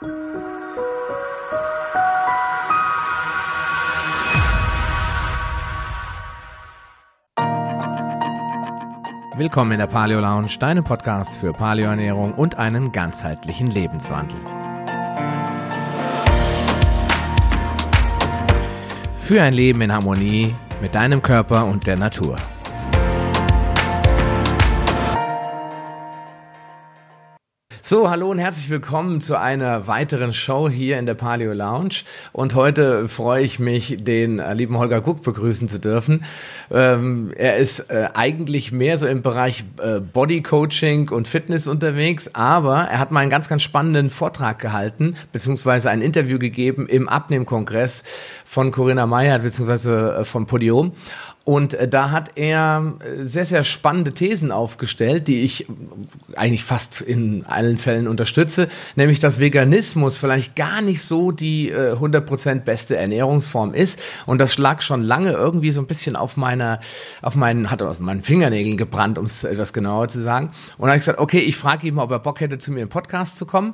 Willkommen in der Paleo Lounge, deinem Podcast für Paleoernährung und einen ganzheitlichen Lebenswandel. Für ein Leben in Harmonie mit deinem Körper und der Natur. So, hallo und herzlich willkommen zu einer weiteren Show hier in der Paleo Lounge. Und heute freue ich mich, den äh, lieben Holger Cook begrüßen zu dürfen. Ähm, er ist äh, eigentlich mehr so im Bereich äh, Body Coaching und Fitness unterwegs, aber er hat mal einen ganz, ganz spannenden Vortrag gehalten, beziehungsweise ein Interview gegeben im Abnehmkongress von Corinna Meyer, beziehungsweise äh, vom Podium. Und äh, da hat er äh, sehr, sehr spannende Thesen aufgestellt, die ich eigentlich fast in allen Fällen unterstütze, nämlich dass Veganismus vielleicht gar nicht so die äh, 100% beste Ernährungsform ist. Und das lag schon lange irgendwie so ein bisschen auf meiner, auf meinen, hat aus meinen Fingernägeln gebrannt, um es etwas genauer zu sagen. Und dann habe ich gesagt, okay, ich frage ihn mal, ob er Bock hätte, zu mir im Podcast zu kommen.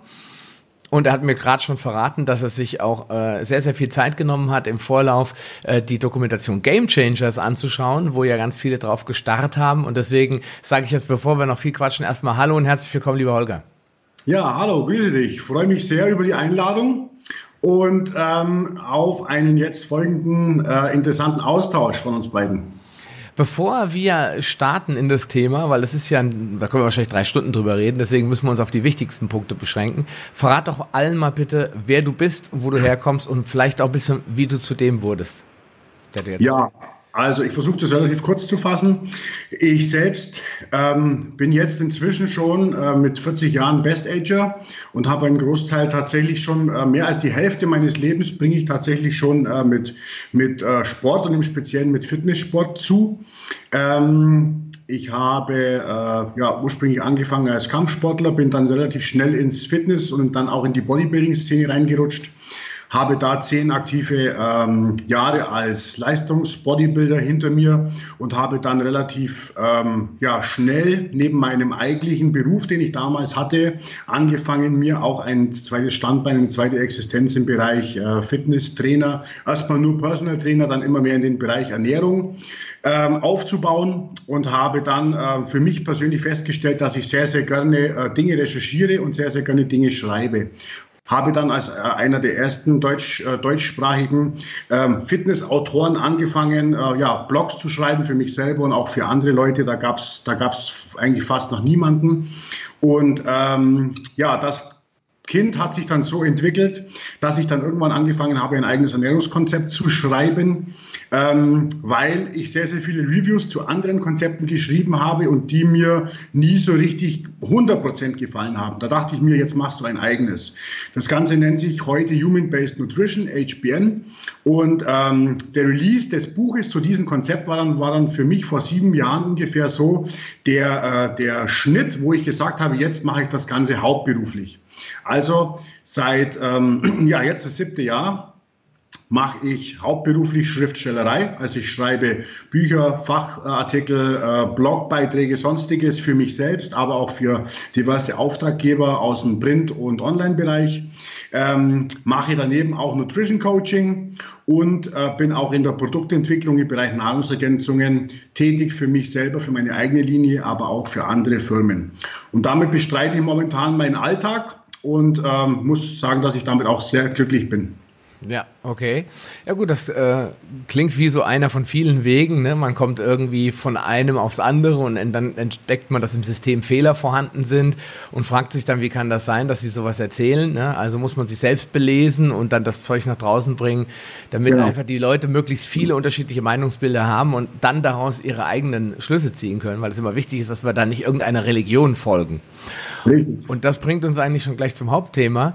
Und er hat mir gerade schon verraten, dass er sich auch äh, sehr, sehr viel Zeit genommen hat, im Vorlauf äh, die Dokumentation Game Changers anzuschauen, wo ja ganz viele drauf gestarrt haben. Und deswegen sage ich jetzt, bevor wir noch viel quatschen, erstmal Hallo und herzlich willkommen, lieber Holger. Ja, hallo, grüße dich. Freue mich sehr über die Einladung und ähm, auf einen jetzt folgenden äh, interessanten Austausch von uns beiden. Bevor wir starten in das Thema, weil es ist ja, ein, da können wir wahrscheinlich drei Stunden drüber reden, deswegen müssen wir uns auf die wichtigsten Punkte beschränken. Verrat doch allen mal bitte, wer du bist, wo du herkommst und vielleicht auch ein bisschen, wie du zu dem wurdest. Ja, bist. Also ich versuche das relativ kurz zu fassen. Ich selbst ähm, bin jetzt inzwischen schon äh, mit 40 Jahren Best Ager und habe einen Großteil tatsächlich schon, äh, mehr als die Hälfte meines Lebens bringe ich tatsächlich schon äh, mit, mit äh, Sport und im Speziellen mit Fitnesssport zu. Ähm, ich habe äh, ja, ursprünglich angefangen als Kampfsportler, bin dann relativ schnell ins Fitness und dann auch in die Bodybuilding-Szene reingerutscht habe da zehn aktive ähm, Jahre als Leistungsbodybuilder hinter mir und habe dann relativ ähm, ja, schnell neben meinem eigentlichen Beruf, den ich damals hatte, angefangen, mir auch ein zweites Standbein, eine zweite Existenz im Bereich äh, Fitnesstrainer, erstmal nur Personal Trainer, dann immer mehr in den Bereich Ernährung ähm, aufzubauen und habe dann äh, für mich persönlich festgestellt, dass ich sehr, sehr gerne äh, Dinge recherchiere und sehr, sehr gerne Dinge schreibe habe dann als äh, einer der ersten deutsch, äh, deutschsprachigen ähm, Fitnessautoren angefangen, äh, ja, Blogs zu schreiben für mich selber und auch für andere Leute. Da gab's da gab's eigentlich fast noch niemanden. Und ähm, ja, das Kind hat sich dann so entwickelt, dass ich dann irgendwann angefangen habe, ein eigenes Ernährungskonzept zu schreiben, ähm, weil ich sehr, sehr viele Reviews zu anderen Konzepten geschrieben habe und die mir nie so richtig 100% gefallen haben. Da dachte ich mir, jetzt machst du ein eigenes. Das Ganze nennt sich heute Human-Based Nutrition, HBN. Und ähm, der Release des Buches zu diesem Konzept war dann, war dann für mich vor sieben Jahren ungefähr so der, äh, der Schnitt, wo ich gesagt habe, jetzt mache ich das Ganze hauptberuflich. Also seit ähm, ja, jetzt das siebte Jahr mache ich hauptberuflich Schriftstellerei. Also ich schreibe Bücher, Fachartikel, äh, Blogbeiträge, sonstiges für mich selbst, aber auch für diverse Auftraggeber aus dem Print- und Online-Bereich. Ähm, mache daneben auch Nutrition Coaching und äh, bin auch in der Produktentwicklung im Bereich Nahrungsergänzungen tätig für mich selber, für meine eigene Linie, aber auch für andere Firmen. Und damit bestreite ich momentan meinen Alltag und ähm, muss sagen, dass ich damit auch sehr glücklich bin. Ja, okay. Ja gut, das äh, klingt wie so einer von vielen Wegen. Ne? Man kommt irgendwie von einem aufs andere und dann entdeckt man, dass im System Fehler vorhanden sind und fragt sich dann, wie kann das sein, dass sie sowas erzählen. Ne? Also muss man sich selbst belesen und dann das Zeug nach draußen bringen, damit genau. einfach die Leute möglichst viele unterschiedliche Meinungsbilder haben und dann daraus ihre eigenen Schlüsse ziehen können, weil es immer wichtig ist, dass wir da nicht irgendeiner Religion folgen. Richtig. Und das bringt uns eigentlich schon gleich zum Hauptthema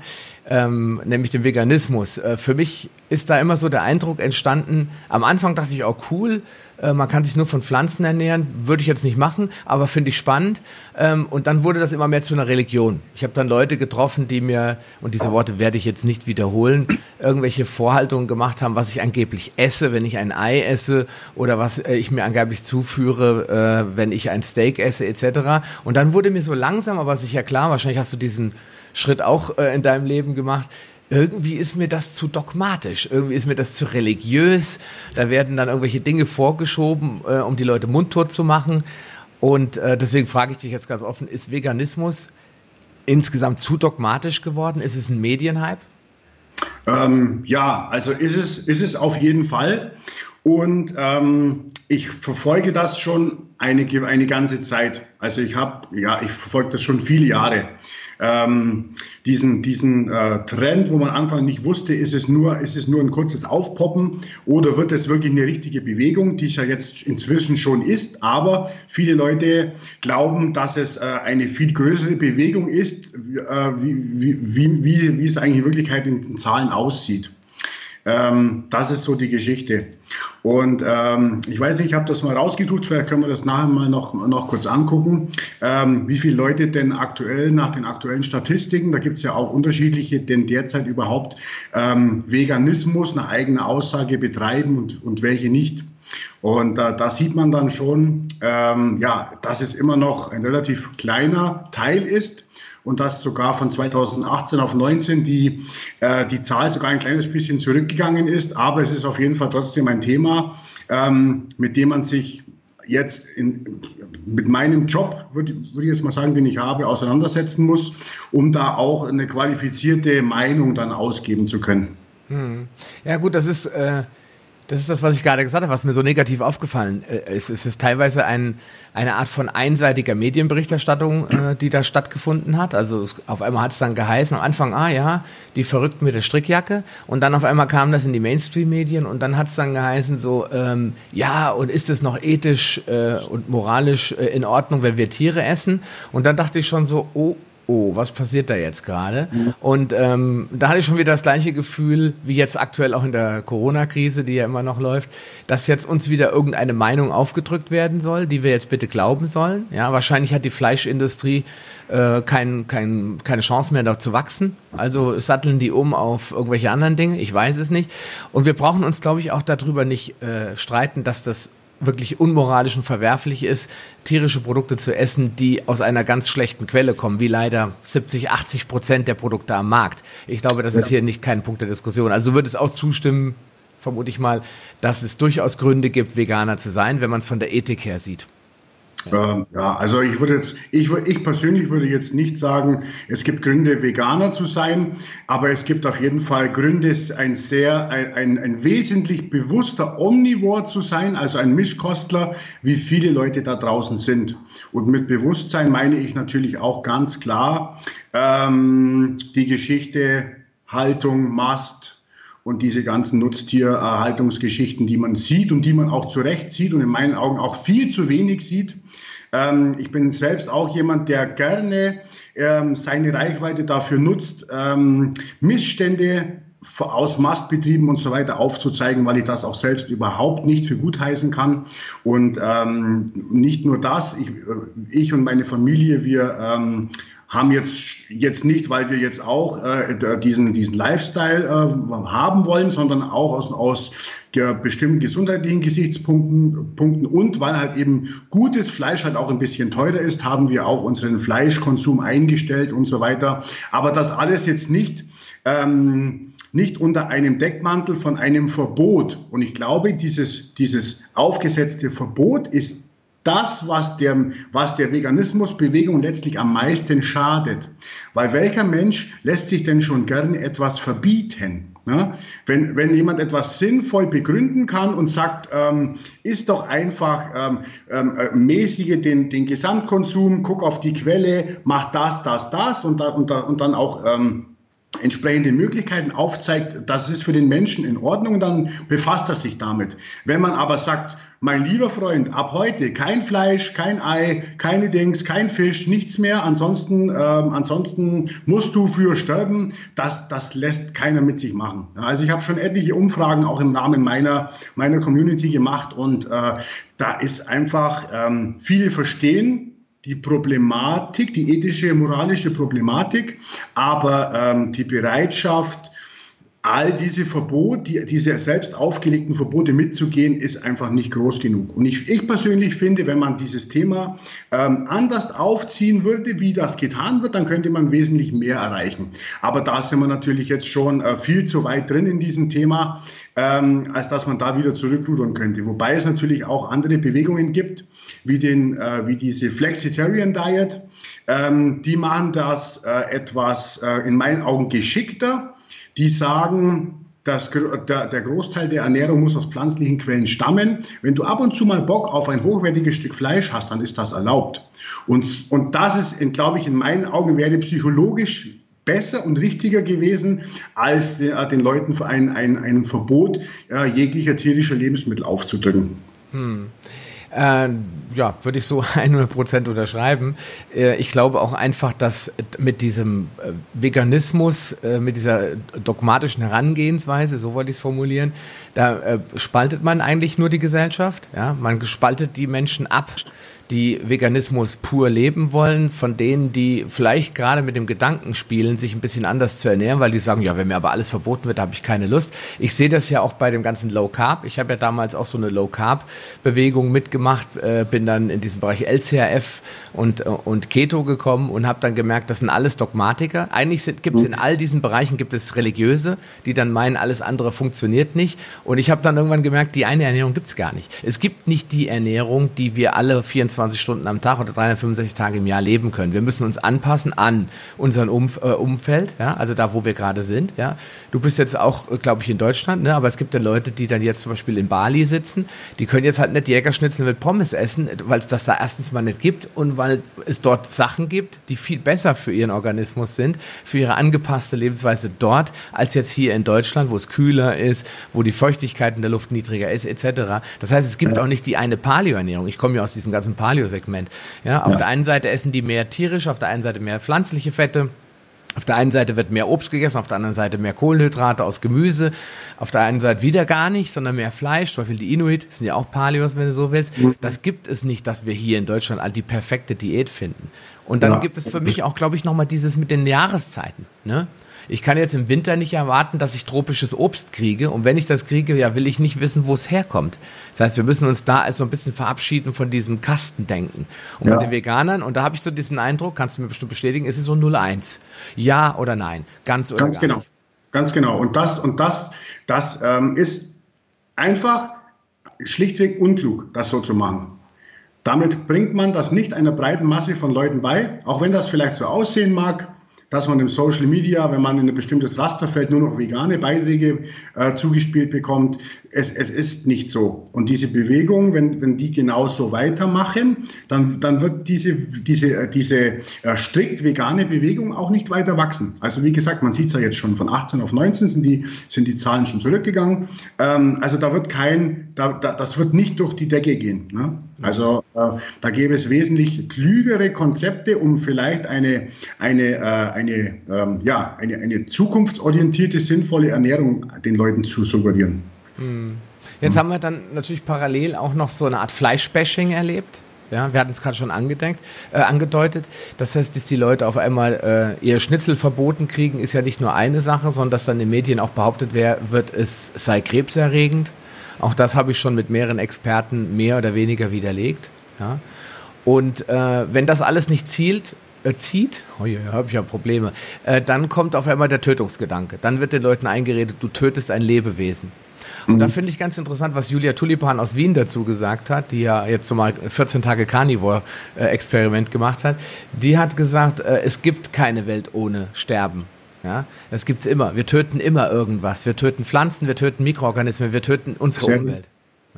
ähm, nämlich dem Veganismus. Äh, für mich ist da immer so der Eindruck entstanden, am Anfang dachte ich auch oh, cool, äh, man kann sich nur von Pflanzen ernähren, würde ich jetzt nicht machen, aber finde ich spannend. Ähm, und dann wurde das immer mehr zu einer Religion. Ich habe dann Leute getroffen, die mir, und diese Worte werde ich jetzt nicht wiederholen, irgendwelche Vorhaltungen gemacht haben, was ich angeblich esse, wenn ich ein Ei esse oder was äh, ich mir angeblich zuführe, äh, wenn ich ein Steak esse etc. Und dann wurde mir so langsam, aber sicher klar, wahrscheinlich hast du diesen Schritt auch äh, in deinem Leben gemacht. Irgendwie ist mir das zu dogmatisch, irgendwie ist mir das zu religiös. Da werden dann irgendwelche Dinge vorgeschoben, äh, um die Leute mundtot zu machen. Und äh, deswegen frage ich dich jetzt ganz offen, ist Veganismus insgesamt zu dogmatisch geworden? Ist es ein Medienhype? Ähm, ja, also ist es, ist es auf jeden Fall. Und ähm, ich verfolge das schon eine, eine ganze Zeit. Also ich habe, ja, ich verfolge das schon viele Jahre ähm, diesen, diesen äh, Trend, wo man Anfang nicht wusste, ist es, nur, ist es nur ein kurzes Aufpoppen oder wird es wirklich eine richtige Bewegung, die es ja jetzt inzwischen schon ist. Aber viele Leute glauben, dass es äh, eine viel größere Bewegung ist, äh, wie, wie, wie, wie, wie es eigentlich in Wirklichkeit in den Zahlen aussieht. Ähm, das ist so die Geschichte. Und ähm, ich weiß nicht, ich habe das mal rausgedruckt, vielleicht können wir das nachher mal noch, noch kurz angucken, ähm, wie viele Leute denn aktuell nach den aktuellen Statistiken, da gibt es ja auch unterschiedliche, denn derzeit überhaupt ähm, Veganismus nach eigener Aussage betreiben und, und welche nicht. Und äh, da sieht man dann schon, ähm, ja, dass es immer noch ein relativ kleiner Teil ist und dass sogar von 2018 auf 19 die, äh, die Zahl sogar ein kleines bisschen zurückgegangen ist. Aber es ist auf jeden Fall trotzdem ein Thema, ähm, mit dem man sich jetzt in, mit meinem Job, würde würd ich jetzt mal sagen, den ich habe, auseinandersetzen muss, um da auch eine qualifizierte Meinung dann ausgeben zu können. Hm. Ja gut, das ist... Äh das ist das, was ich gerade gesagt habe, was mir so negativ aufgefallen äh, ist. Es ist teilweise ein, eine Art von einseitiger Medienberichterstattung, äh, die da stattgefunden hat. Also es, auf einmal hat es dann geheißen, am Anfang, ah ja, die Verrückten mit der Strickjacke. Und dann auf einmal kam das in die Mainstream-Medien und dann hat es dann geheißen so, ähm, ja, und ist es noch ethisch äh, und moralisch äh, in Ordnung, wenn wir Tiere essen? Und dann dachte ich schon so, oh, oh, was passiert da jetzt gerade? Mhm. Und ähm, da hatte ich schon wieder das gleiche Gefühl, wie jetzt aktuell auch in der Corona-Krise, die ja immer noch läuft, dass jetzt uns wieder irgendeine Meinung aufgedrückt werden soll, die wir jetzt bitte glauben sollen. Ja, wahrscheinlich hat die Fleischindustrie äh, kein, kein, keine Chance mehr, da zu wachsen. Also satteln die um auf irgendwelche anderen Dinge. Ich weiß es nicht. Und wir brauchen uns, glaube ich, auch darüber nicht äh, streiten, dass das wirklich unmoralisch und verwerflich ist, tierische Produkte zu essen, die aus einer ganz schlechten Quelle kommen, wie leider 70, 80 Prozent der Produkte am Markt. Ich glaube, das ja. ist hier nicht kein Punkt der Diskussion. Also würde es auch zustimmen, vermute ich mal, dass es durchaus Gründe gibt, Veganer zu sein, wenn man es von der Ethik her sieht. Ähm, ja, also ich würde jetzt, ich, ich persönlich würde jetzt nicht sagen, es gibt Gründe, Veganer zu sein, aber es gibt auf jeden Fall Gründe, ein sehr, ein, ein, ein wesentlich bewusster Omnivor zu sein, also ein Mischkostler, wie viele Leute da draußen sind. Und mit Bewusstsein meine ich natürlich auch ganz klar ähm, die Geschichte Haltung, Mast, und diese ganzen Nutztiererhaltungsgeschichten, die man sieht und die man auch zu Recht sieht und in meinen Augen auch viel zu wenig sieht. Ähm, ich bin selbst auch jemand, der gerne ähm, seine Reichweite dafür nutzt, ähm, Missstände aus Mastbetrieben und so weiter aufzuzeigen, weil ich das auch selbst überhaupt nicht für gut heißen kann. Und ähm, nicht nur das, ich, äh, ich und meine Familie, wir ähm, haben jetzt, jetzt nicht, weil wir jetzt auch äh, diesen, diesen Lifestyle äh, haben wollen, sondern auch aus, aus bestimmten gesundheitlichen Gesichtspunkten Punkten und weil halt eben gutes Fleisch halt auch ein bisschen teurer ist, haben wir auch unseren Fleischkonsum eingestellt und so weiter. Aber das alles jetzt nicht, ähm, nicht unter einem Deckmantel von einem Verbot. Und ich glaube, dieses, dieses aufgesetzte Verbot ist das, was der, was der Veganismusbewegung letztlich am meisten schadet. Weil welcher Mensch lässt sich denn schon gerne etwas verbieten? Ja, wenn, wenn jemand etwas sinnvoll begründen kann und sagt, ähm, ist doch einfach ähm, ähm, äh, mäßige den, den Gesamtkonsum, guck auf die Quelle, mach das, das, das und, da, und, da, und dann auch ähm, entsprechende Möglichkeiten aufzeigt, das ist für den Menschen in Ordnung, dann befasst er sich damit. Wenn man aber sagt, mein lieber Freund, ab heute kein Fleisch, kein Ei, keine Dings, kein Fisch, nichts mehr. Ansonsten, ähm, ansonsten musst du für sterben. Das, das lässt keiner mit sich machen. Also ich habe schon etliche Umfragen auch im Rahmen meiner meiner Community gemacht und äh, da ist einfach ähm, viele verstehen die Problematik, die ethische, moralische Problematik, aber ähm, die Bereitschaft all diese Verbote, die, diese selbst aufgelegten Verbote mitzugehen, ist einfach nicht groß genug. Und ich, ich persönlich finde, wenn man dieses Thema ähm, anders aufziehen würde, wie das getan wird, dann könnte man wesentlich mehr erreichen. Aber da sind wir natürlich jetzt schon äh, viel zu weit drin in diesem Thema, ähm, als dass man da wieder zurückrudern könnte. Wobei es natürlich auch andere Bewegungen gibt, wie, den, äh, wie diese Flexitarian Diet. Ähm, die machen das äh, etwas äh, in meinen Augen geschickter die sagen, dass der, der Großteil der Ernährung muss aus pflanzlichen Quellen stammen. Wenn du ab und zu mal Bock auf ein hochwertiges Stück Fleisch hast, dann ist das erlaubt. Und, und das ist, glaube ich, in meinen Augen wäre psychologisch besser und richtiger gewesen, als den, äh, Leuten ein, ein, ein Verbot äh, jeglicher tierischer Lebensmittel aufzudrücken. Hm. Äh, ja, würde ich so 100 Prozent unterschreiben. Äh, ich glaube auch einfach, dass mit diesem äh, Veganismus, äh, mit dieser dogmatischen Herangehensweise, so wollte ich es formulieren, da spaltet man eigentlich nur die Gesellschaft. Ja, man spaltet die Menschen ab die Veganismus pur leben wollen, von denen, die vielleicht gerade mit dem Gedanken spielen, sich ein bisschen anders zu ernähren, weil die sagen, ja, wenn mir aber alles verboten wird, habe ich keine Lust. Ich sehe das ja auch bei dem ganzen Low Carb. Ich habe ja damals auch so eine Low Carb Bewegung mitgemacht, äh, bin dann in diesem Bereich LCRF und, äh, und Keto gekommen und habe dann gemerkt, das sind alles Dogmatiker. Eigentlich gibt es in all diesen Bereichen gibt es Religiöse, die dann meinen, alles andere funktioniert nicht. Und ich habe dann irgendwann gemerkt, die eine Ernährung gibt es gar nicht. Es gibt nicht die Ernährung, die wir alle 24 24 Stunden am Tag oder 365 Tage im Jahr leben können. Wir müssen uns anpassen an unseren Umf äh, Umfeld, ja, also da, wo wir gerade sind. Ja. Du bist jetzt auch, äh, glaube ich, in Deutschland, ne? aber es gibt ja Leute, die dann jetzt zum Beispiel in Bali sitzen, die können jetzt halt nicht Jägerschnitzel mit Pommes essen, weil es das da erstens mal nicht gibt und weil es dort Sachen gibt, die viel besser für ihren Organismus sind, für ihre angepasste Lebensweise dort, als jetzt hier in Deutschland, wo es kühler ist, wo die Feuchtigkeit in der Luft niedriger ist, etc. Das heißt, es gibt ja. auch nicht die eine Paleo-Ernährung. Ich komme ja aus diesem ganzen Paleo Paleo-Segment. Ja, auf ja. der einen Seite essen die mehr tierisch, auf der einen Seite mehr pflanzliche Fette. Auf der einen Seite wird mehr Obst gegessen, auf der anderen Seite mehr Kohlenhydrate aus Gemüse. Auf der einen Seite wieder gar nicht, sondern mehr Fleisch. Zum Beispiel die Inuit sind ja auch Paleos, wenn du so willst. Mhm. Das gibt es nicht, dass wir hier in Deutschland all die perfekte Diät finden. Und dann ja. gibt es für mich auch, glaube ich, nochmal dieses mit den Jahreszeiten. Ne? Ich kann jetzt im Winter nicht erwarten, dass ich tropisches Obst kriege. Und wenn ich das kriege, ja, will ich nicht wissen, wo es herkommt. Das heißt, wir müssen uns da also ein bisschen verabschieden von diesem Kastendenken. Und ja. bei den Veganern, und da habe ich so diesen Eindruck, kannst du mir bestimmt bestätigen, ist es so 0-1. Ja oder nein? Ganz oder Ganz genau. Nicht. Ganz genau. Und das, und das, das ähm, ist einfach schlichtweg unklug, das so zu machen. Damit bringt man das nicht einer breiten Masse von Leuten bei, auch wenn das vielleicht so aussehen mag dass man im Social Media, wenn man in ein bestimmtes Raster fällt, nur noch vegane Beiträge äh, zugespielt bekommt. Es, es ist nicht so. Und diese Bewegung, wenn, wenn die genauso weitermachen, dann, dann wird diese, diese, äh, diese äh, strikt vegane Bewegung auch nicht weiter wachsen. Also wie gesagt, man sieht es ja jetzt schon, von 18 auf 19 sind die, sind die Zahlen schon zurückgegangen. Ähm, also da wird kein, da, da, das wird nicht durch die Decke gehen. Ne? Also äh, da gäbe es wesentlich klügere Konzepte, um vielleicht eine, eine, äh, eine, ähm, ja, eine, eine zukunftsorientierte, sinnvolle Ernährung den Leuten zu suggerieren. Hm. Jetzt hm. haben wir dann natürlich parallel auch noch so eine Art Fleischbashing erlebt. Ja, wir hatten es gerade schon angedenkt, äh, angedeutet. Das heißt, dass die Leute auf einmal äh, ihr Schnitzel verboten kriegen, ist ja nicht nur eine Sache, sondern dass dann in den Medien auch behauptet wird, es sei krebserregend. Auch das habe ich schon mit mehreren Experten mehr oder weniger widerlegt. Ja. Und äh, wenn das alles nicht zielt, äh, zieht, oh ja, habe ich ja Probleme, äh, dann kommt auf einmal der Tötungsgedanke. Dann wird den Leuten eingeredet, du tötest ein Lebewesen. Und mhm. da finde ich ganz interessant, was Julia Tulipan aus Wien dazu gesagt hat, die ja jetzt so mal 14 Tage Carnivore-Experiment gemacht hat. Die hat gesagt, äh, es gibt keine Welt ohne Sterben. Ja, das gibt's immer. Wir töten immer irgendwas. Wir töten Pflanzen, wir töten Mikroorganismen, wir töten unsere Sehr Umwelt.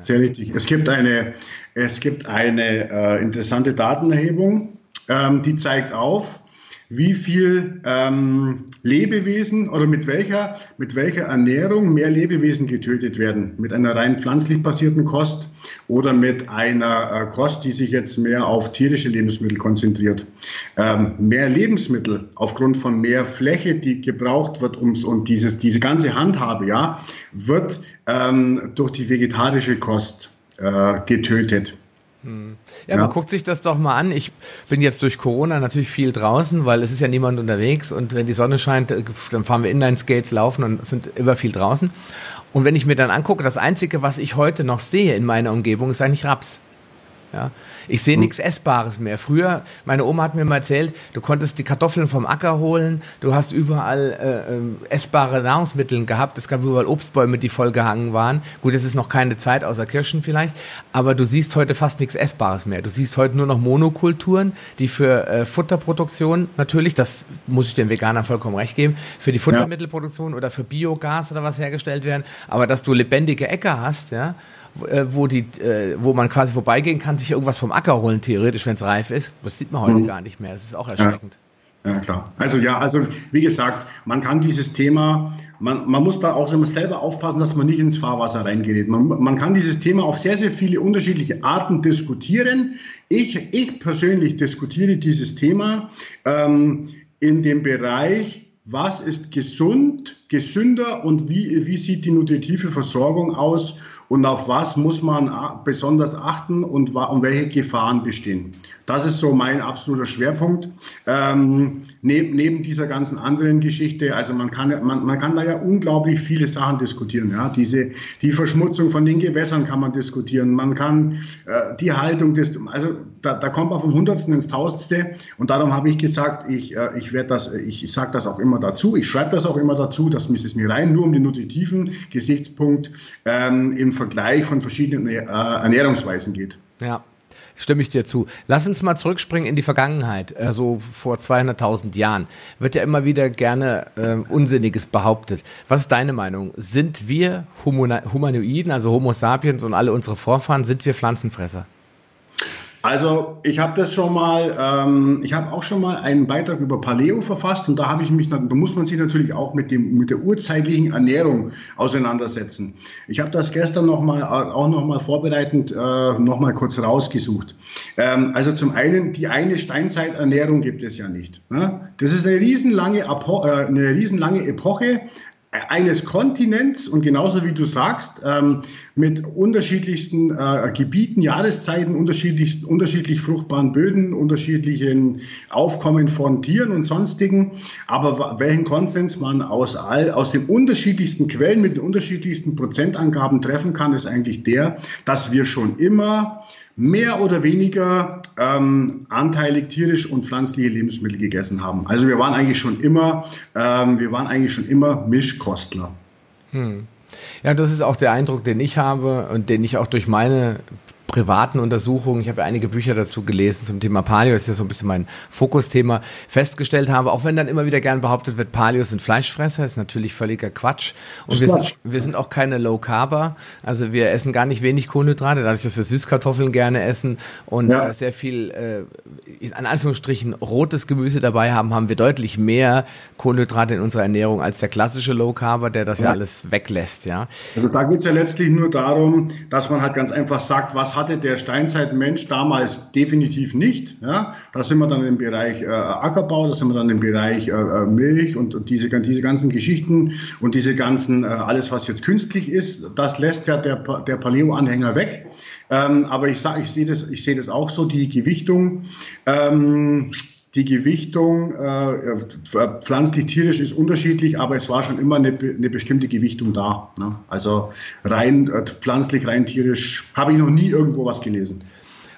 Sehr richtig. Es gibt eine, es gibt eine äh, interessante Datenerhebung, ähm, die zeigt auf, wie viel ähm, Lebewesen oder mit welcher, mit welcher Ernährung mehr Lebewesen getötet werden. Mit einer rein pflanzlich basierten Kost oder mit einer äh, Kost, die sich jetzt mehr auf tierische Lebensmittel konzentriert. Ähm, mehr Lebensmittel aufgrund von mehr Fläche, die gebraucht wird um, und dieses, diese ganze Handhabe, ja, wird ähm, durch die vegetarische Kost äh, getötet. Hm. Ja, ja, man guckt sich das doch mal an. Ich bin jetzt durch Corona natürlich viel draußen, weil es ist ja niemand unterwegs und wenn die Sonne scheint, äh, dann fahren wir Inline-Skates laufen und sind immer viel draußen. Und wenn ich mir dann angucke, das Einzige, was ich heute noch sehe in meiner Umgebung, ist eigentlich Raps. Ja. Ich sehe hm. nichts Essbares mehr. Früher, meine Oma hat mir mal erzählt, du konntest die Kartoffeln vom Acker holen, du hast überall äh, äh, essbare Nahrungsmittel gehabt, es gab überall Obstbäume, die voll gehangen waren. Gut, es ist noch keine Zeit, außer Kirschen vielleicht, aber du siehst heute fast nichts Essbares mehr. Du siehst heute nur noch Monokulturen, die für äh, Futterproduktion natürlich, das muss ich den Veganern vollkommen recht geben, für die Futtermittelproduktion oder für Biogas oder was hergestellt werden, aber dass du lebendige Äcker hast, ja, wo, die, äh, wo man quasi vorbeigehen kann, sich irgendwas vom Acker holen, theoretisch, wenn es reif ist. Das sieht man heute mhm. gar nicht mehr. Das ist auch erschreckend. Ja. ja. klar. Also ja, also wie gesagt, man kann dieses Thema, man, man muss da auch immer selber aufpassen, dass man nicht ins Fahrwasser reingerät. Man, man kann dieses Thema auf sehr, sehr viele unterschiedliche Arten diskutieren. Ich, ich persönlich diskutiere dieses Thema ähm, in dem Bereich, was ist gesund, gesünder und wie, wie sieht die nutritive Versorgung aus und auf was muss man besonders achten und, und welche Gefahren bestehen. Das ist so mein absoluter Schwerpunkt. Ähm, neben, neben dieser ganzen anderen Geschichte, also man kann, man, man kann da ja unglaublich viele Sachen diskutieren. Ja? Diese, die Verschmutzung von den Gewässern kann man diskutieren. Man kann äh, die Haltung des, also da, da kommt man vom Hundertsten ins Tausendste. Und darum habe ich gesagt, ich, äh, ich werde das, ich sage das auch immer dazu. Ich schreibe das auch immer dazu, das misst es mir rein, nur um den nutritiven Gesichtspunkt ähm, im Vergleich von verschiedenen äh, Ernährungsweisen geht. Ja, stimme ich dir zu. Lass uns mal zurückspringen in die Vergangenheit, also vor 200.000 Jahren. Wird ja immer wieder gerne äh, Unsinniges behauptet. Was ist deine Meinung? Sind wir Humanoiden, also Homo sapiens und alle unsere Vorfahren, sind wir Pflanzenfresser? Also ich habe das schon mal, ähm, ich habe auch schon mal einen Beitrag über Paleo verfasst und da habe ich mich, da muss man sich natürlich auch mit dem mit der urzeitlichen Ernährung auseinandersetzen. Ich habe das gestern noch mal, äh, auch noch mal vorbereitend äh, noch mal kurz rausgesucht. Ähm, also zum einen die eine Steinzeiternährung gibt es ja nicht. Ne? Das ist eine riesenlange, Apo äh, eine riesenlange Epoche eines Kontinents und genauso wie du sagst, ähm, mit unterschiedlichsten äh, Gebieten, Jahreszeiten, unterschiedlich, unterschiedlich fruchtbaren Böden, unterschiedlichen Aufkommen von Tieren und sonstigen. Aber welchen Konsens man aus, all, aus den unterschiedlichsten Quellen mit den unterschiedlichsten Prozentangaben treffen kann, ist eigentlich der, dass wir schon immer mehr oder weniger ähm, anteilig tierisch und pflanzliche Lebensmittel gegessen haben. Also wir waren eigentlich schon immer, ähm, wir waren eigentlich schon immer Mischkostler. Hm. Ja, das ist auch der Eindruck, den ich habe und den ich auch durch meine privaten Untersuchungen, ich habe ja einige Bücher dazu gelesen zum Thema Paleo, das ist ja so ein bisschen mein Fokusthema, festgestellt habe, auch wenn dann immer wieder gern behauptet wird, Paleo sind Fleischfresser, ist natürlich völliger Quatsch. Und wir sind, wir sind auch keine Low Carber, also wir essen gar nicht wenig Kohlenhydrate, dadurch, dass wir Süßkartoffeln gerne essen und ja. Äh, sehr viel, äh, in Anführungsstrichen, rotes Gemüse dabei haben, haben wir deutlich mehr Kohlenhydrate in unserer Ernährung als der klassische Low Carber, der das ja, ja alles weglässt, ja. Also da geht es ja letztlich nur darum, dass man halt ganz einfach sagt, was hat hatte der Steinzeitmensch damals definitiv nicht. Ja, da sind wir dann im Bereich äh, Ackerbau, da sind wir dann im Bereich äh, äh Milch und, und, diese, diese ganzen Geschichten und diese ganzen, äh, alles was jetzt künstlich ist, das lässt ja der, der Paleo-Anhänger weg. Ähm, aber ich ich sehe das, sehe das auch so, die Gewichtung. Ähm, die Gewichtung äh, pflanzlich-tierisch ist unterschiedlich, aber es war schon immer eine, eine bestimmte Gewichtung da. Ne? Also rein äh, pflanzlich, rein tierisch habe ich noch nie irgendwo was gelesen.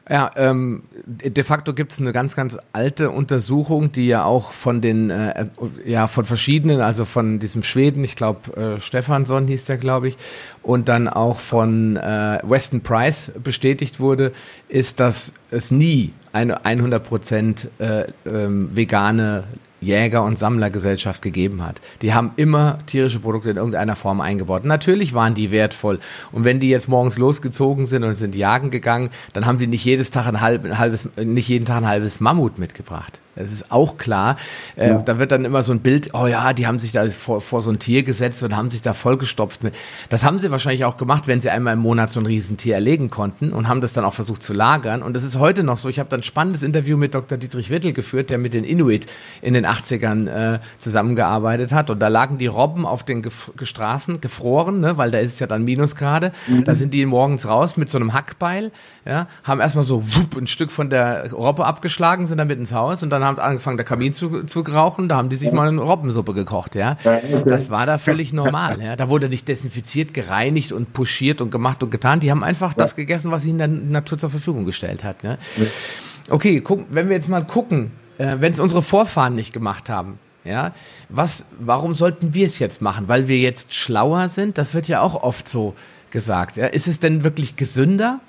Ja, ähm, de facto gibt es eine ganz, ganz alte Untersuchung, die ja auch von den, äh, ja, von verschiedenen, also von diesem Schweden, ich glaube, äh, Stefansson hieß der, glaube ich, und dann auch von äh, Weston Price bestätigt wurde, ist, dass es nie eine 100% äh, ähm, vegane Jäger- und Sammlergesellschaft gegeben hat. Die haben immer tierische Produkte in irgendeiner Form eingebaut. Natürlich waren die wertvoll. Und wenn die jetzt morgens losgezogen sind und sind jagen gegangen, dann haben die nicht jedes Tag ein, ein halbes, nicht jeden Tag ein halbes Mammut mitgebracht. Das ist auch klar. Äh, ja. Da wird dann immer so ein Bild, oh ja, die haben sich da vor, vor so ein Tier gesetzt und haben sich da vollgestopft. Das haben sie wahrscheinlich auch gemacht, wenn sie einmal im Monat so ein Riesentier erlegen konnten und haben das dann auch versucht zu lagern. Und das ist heute noch so. Ich habe dann ein spannendes Interview mit Dr. Dietrich Wittel geführt, der mit den Inuit in den 80ern äh, zusammengearbeitet hat. Und da lagen die Robben auf den Gef Straßen gefroren, ne, weil da ist es ja dann Minusgrade. Mhm. Da sind die morgens raus mit so einem Hackbeil, ja, haben erstmal so wupp, ein Stück von der Robbe abgeschlagen, sind dann mit ins Haus und dann haben angefangen, der Kamin zu, zu rauchen. Da haben die sich mal eine Robbensuppe gekocht, ja. Das war da völlig normal, ja. Da wurde nicht desinfiziert, gereinigt und puschiert und gemacht und getan. Die haben einfach das gegessen, was ihnen der Natur zur Verfügung gestellt hat, ne. Okay, guck, wenn wir jetzt mal gucken, äh, wenn es unsere Vorfahren nicht gemacht haben, ja, was, warum sollten wir es jetzt machen? Weil wir jetzt schlauer sind? Das wird ja auch oft so gesagt. Ja? Ist es denn wirklich gesünder?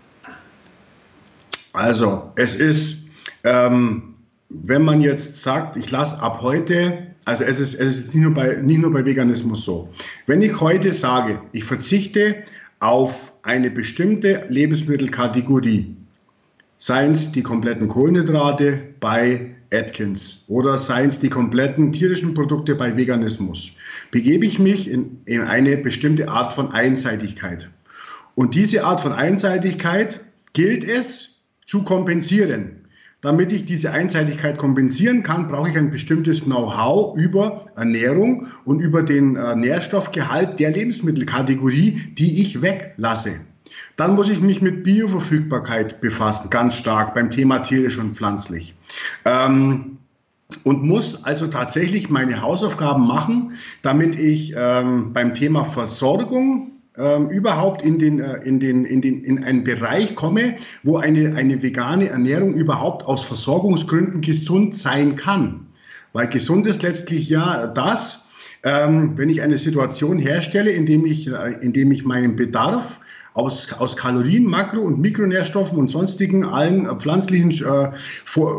Also, es ist, ähm, wenn man jetzt sagt, ich lasse ab heute, also es ist, es ist nicht, nur bei, nicht nur bei Veganismus so. Wenn ich heute sage, ich verzichte auf eine bestimmte Lebensmittelkategorie, seien es die kompletten Kohlenhydrate bei Atkins oder seien es die kompletten tierischen Produkte bei Veganismus, begebe ich mich in, in eine bestimmte Art von Einseitigkeit. Und diese Art von Einseitigkeit gilt es zu kompensieren. Damit ich diese Einseitigkeit kompensieren kann, brauche ich ein bestimmtes Know-how über Ernährung und über den äh, Nährstoffgehalt der Lebensmittelkategorie, die ich weglasse. Dann muss ich mich mit Bioverfügbarkeit befassen, ganz stark beim Thema tierisch und pflanzlich. Ähm, und muss also tatsächlich meine Hausaufgaben machen, damit ich ähm, beim Thema Versorgung ähm, überhaupt in, den, äh, in, den, in, den, in einen Bereich komme, wo eine, eine vegane Ernährung überhaupt aus Versorgungsgründen gesund sein kann. Weil gesund ist letztlich ja das, ähm, wenn ich eine Situation herstelle, indem ich, äh, indem ich meinen Bedarf aus, aus Kalorien, Makro- und Mikronährstoffen und sonstigen allen pflanzlichen äh,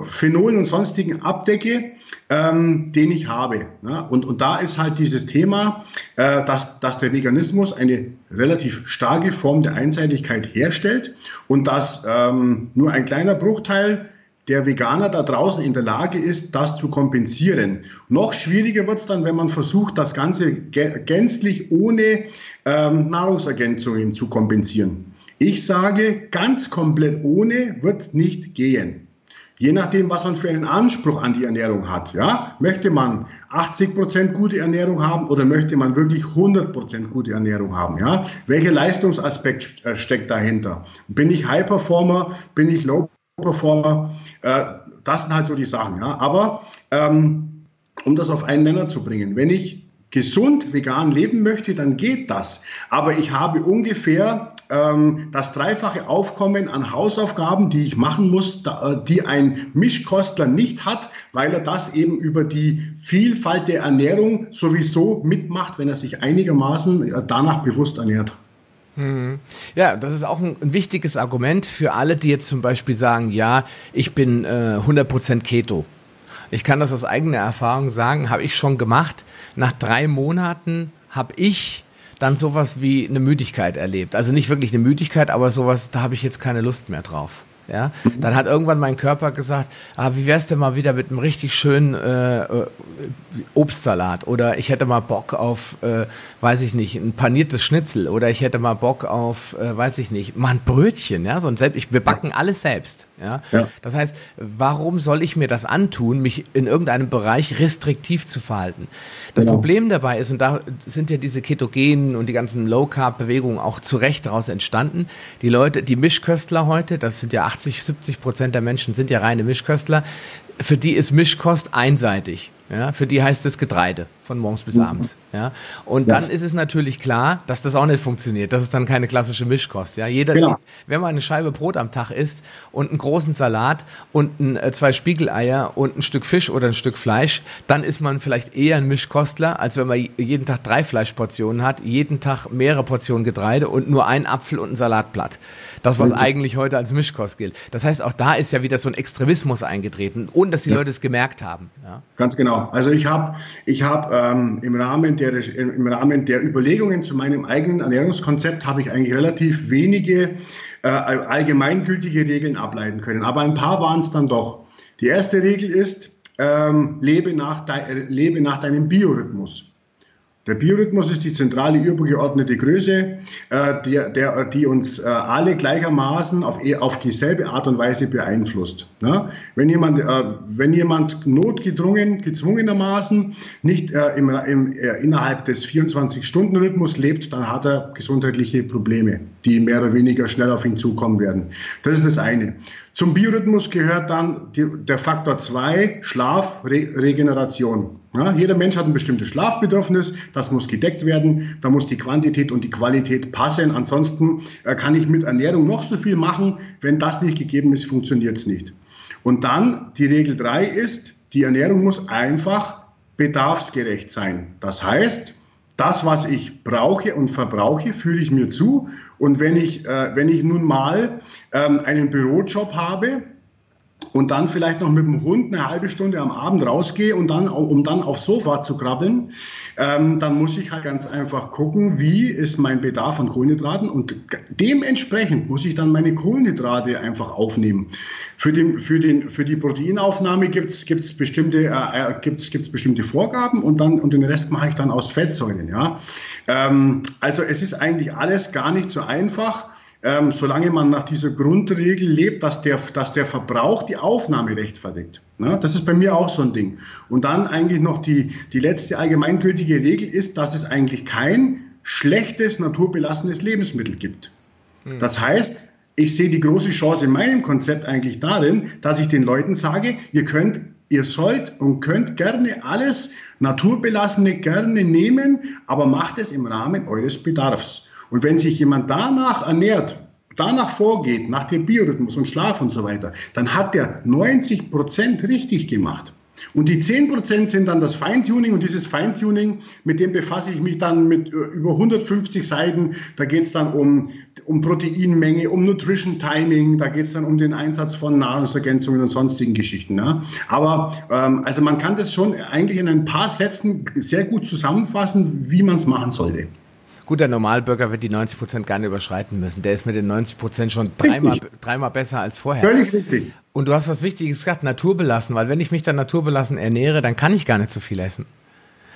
Phenolen und sonstigen abdecke, ähm, den ich habe. Ja? Und, und da ist halt dieses Thema, äh, dass, dass der Veganismus eine relativ starke Form der Einseitigkeit herstellt und dass ähm, nur ein kleiner Bruchteil der Veganer da draußen in der Lage ist, das zu kompensieren. Noch schwieriger wird es dann, wenn man versucht, das Ganze gänzlich ohne ähm, Nahrungsergänzungen zu kompensieren. Ich sage, ganz komplett ohne wird nicht gehen. Je nachdem, was man für einen Anspruch an die Ernährung hat. Ja? Möchte man 80% gute Ernährung haben oder möchte man wirklich 100% gute Ernährung haben? Ja? Welcher Leistungsaspekt äh, steckt dahinter? Bin ich High Performer? Bin ich Low Performer? Äh, das sind halt so die Sachen. Ja? Aber ähm, um das auf einen Nenner zu bringen, wenn ich gesund vegan leben möchte, dann geht das. Aber ich habe ungefähr ähm, das dreifache Aufkommen an Hausaufgaben, die ich machen muss, da, äh, die ein Mischkostler nicht hat, weil er das eben über die Vielfalt der Ernährung sowieso mitmacht, wenn er sich einigermaßen äh, danach bewusst ernährt. Mhm. Ja, das ist auch ein, wichtiges Argument für alle, die jetzt zum Beispiel sagen, ja, ich bin äh, 100% Keto. Ich kann das aus eigener Erfahrung sagen, habe ich schon gemacht. Nach drei Monaten habe ich dann sowas wie eine Müdigkeit erlebt. Also nicht wirklich eine Müdigkeit, aber sowas, da habe ich jetzt keine Lust mehr drauf. Ja, dann hat irgendwann mein Körper gesagt, ah, wie wär's denn mal wieder mit einem richtig schönen äh, äh, Obstsalat oder ich hätte mal Bock auf, äh, weiß ich nicht, ein paniertes Schnitzel oder ich hätte mal Bock auf, äh, weiß ich nicht, mal ein Brötchen, ja, so ein selbst, ich, wir backen alles selbst, ja? ja. Das heißt, warum soll ich mir das antun, mich in irgendeinem Bereich restriktiv zu verhalten? Das genau. Problem dabei ist, und da sind ja diese ketogenen und die ganzen Low-Carb-Bewegungen auch zu Recht daraus entstanden, die Leute, die Mischköstler heute, das sind ja 80, 70 Prozent der Menschen sind ja reine Mischköstler, für die ist Mischkost einseitig. Ja, für die heißt es Getreide von morgens bis abends. Ja, und ja. dann ist es natürlich klar, dass das auch nicht funktioniert. Das ist dann keine klassische Mischkost. Ja, jeder, genau. wenn man eine Scheibe Brot am Tag isst und einen großen Salat und ein, äh, zwei Spiegeleier und ein Stück Fisch oder ein Stück Fleisch, dann ist man vielleicht eher ein Mischkostler, als wenn man jeden Tag drei Fleischportionen hat, jeden Tag mehrere Portionen Getreide und nur ein Apfel und ein Salatblatt. Das, was eigentlich heute als Mischkost gilt. Das heißt, auch da ist ja wieder so ein Extremismus eingetreten, ohne dass die ja. Leute es gemerkt haben. Ja. Ganz genau. Also ich habe ich hab, ähm, im, Rahmen der, im Rahmen der Überlegungen zu meinem eigenen Ernährungskonzept habe ich eigentlich relativ wenige äh, allgemeingültige Regeln ableiten können. Aber ein paar waren es dann doch. Die erste Regel ist, ähm, lebe, nach de, lebe nach deinem Biorhythmus. Der Biorhythmus ist die zentrale übergeordnete Größe, äh, der, der, die uns äh, alle gleichermaßen auf, eh, auf dieselbe Art und Weise beeinflusst. Ja? Wenn, jemand, äh, wenn jemand notgedrungen, gezwungenermaßen nicht äh, im, im, äh, innerhalb des 24-Stunden-Rhythmus lebt, dann hat er gesundheitliche Probleme, die mehr oder weniger schnell auf ihn zukommen werden. Das ist das eine. Zum Biorhythmus gehört dann die, der Faktor 2, Schlaf, Re Regeneration. Ja, jeder Mensch hat ein bestimmtes Schlafbedürfnis, das muss gedeckt werden, da muss die Quantität und die Qualität passen. Ansonsten äh, kann ich mit Ernährung noch so viel machen, wenn das nicht gegeben ist, funktioniert es nicht. Und dann die Regel 3 ist, die Ernährung muss einfach bedarfsgerecht sein. Das heißt, das, was ich brauche und verbrauche, fühle ich mir zu. Und wenn ich, äh, wenn ich nun mal ähm, einen Bürojob habe, und dann vielleicht noch mit dem Hund eine halbe Stunde am Abend rausgehe und dann, um dann aufs Sofa zu krabbeln, ähm, dann muss ich halt ganz einfach gucken, wie ist mein Bedarf an Kohlenhydraten und dementsprechend muss ich dann meine Kohlenhydrate einfach aufnehmen. Für, den, für, den, für die Proteinaufnahme gibt es bestimmte, äh, äh, gibt's, gibt's bestimmte Vorgaben und, dann, und den Rest mache ich dann aus Fettsäuren. Ja? Ähm, also es ist eigentlich alles gar nicht so einfach ähm, solange man nach dieser Grundregel lebt, dass der, dass der Verbrauch die Aufnahme rechtfertigt. Ja, das ist bei mir auch so ein Ding. Und dann eigentlich noch die, die letzte allgemeingültige Regel ist, dass es eigentlich kein schlechtes, naturbelassenes Lebensmittel gibt. Hm. Das heißt, ich sehe die große Chance in meinem Konzept eigentlich darin, dass ich den Leuten sage, ihr könnt Ihr sollt und könnt gerne alles Naturbelassene gerne nehmen, aber macht es im Rahmen eures Bedarfs. Und wenn sich jemand danach ernährt, danach vorgeht, nach dem Biorhythmus und Schlaf und so weiter, dann hat der 90 Prozent richtig gemacht. Und die 10 Prozent sind dann das Feintuning und dieses Feintuning, mit dem befasse ich mich dann mit äh, über 150 Seiten. Da geht es dann um, um Proteinmenge, um Nutrition Timing, da geht es dann um den Einsatz von Nahrungsergänzungen und sonstigen Geschichten. Ja. Aber ähm, also man kann das schon eigentlich in ein paar Sätzen sehr gut zusammenfassen, wie man es machen sollte. Gut, der Normalbürger wird die 90 Prozent gar nicht überschreiten müssen. Der ist mit den 90 Prozent schon dreimal, dreimal besser als vorher. Völlig richtig. Und du hast was Wichtiges gesagt, naturbelassen, weil wenn ich mich dann naturbelassen ernähre, dann kann ich gar nicht so viel essen.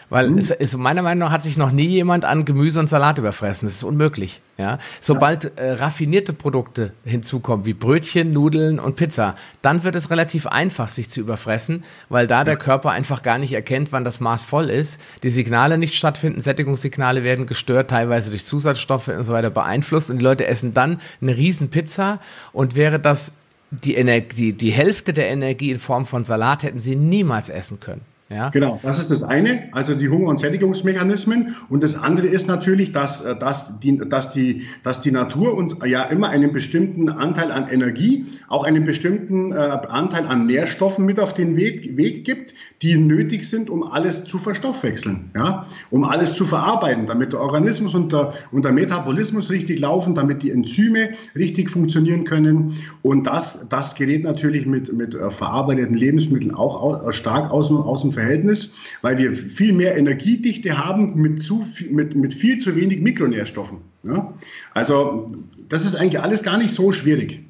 Weil mhm. es ist, meiner Meinung nach hat sich noch nie jemand an Gemüse und Salat überfressen. Das ist unmöglich. Ja? Sobald äh, raffinierte Produkte hinzukommen, wie Brötchen, Nudeln und Pizza, dann wird es relativ einfach, sich zu überfressen, weil da der Körper einfach gar nicht erkennt, wann das Maß voll ist. Die Signale nicht stattfinden, Sättigungssignale werden gestört, teilweise durch Zusatzstoffe und so weiter beeinflusst. Und die Leute essen dann eine riesen Pizza und wäre das die, Energie, die Hälfte der Energie in Form von Salat hätten sie niemals essen können. Ja? Genau, das ist das eine, also die Hunger- und Sättigungsmechanismen. Und das andere ist natürlich, dass, äh, dass, die, dass, die, dass die Natur uns ja immer einen bestimmten Anteil an Energie, auch einen bestimmten äh, Anteil an Nährstoffen mit auf den Weg, Weg gibt, die nötig sind, um alles zu verstoffwechseln, ja? um alles zu verarbeiten, damit der Organismus und der, und der Metabolismus richtig laufen, damit die Enzyme richtig funktionieren können. Und das, das gerät natürlich mit, mit äh, verarbeiteten Lebensmitteln auch stark aus, aus dem Verhältnis, weil wir viel mehr Energiedichte haben mit, zu, mit, mit viel zu wenig Mikronährstoffen. Ja? Also das ist eigentlich alles gar nicht so schwierig.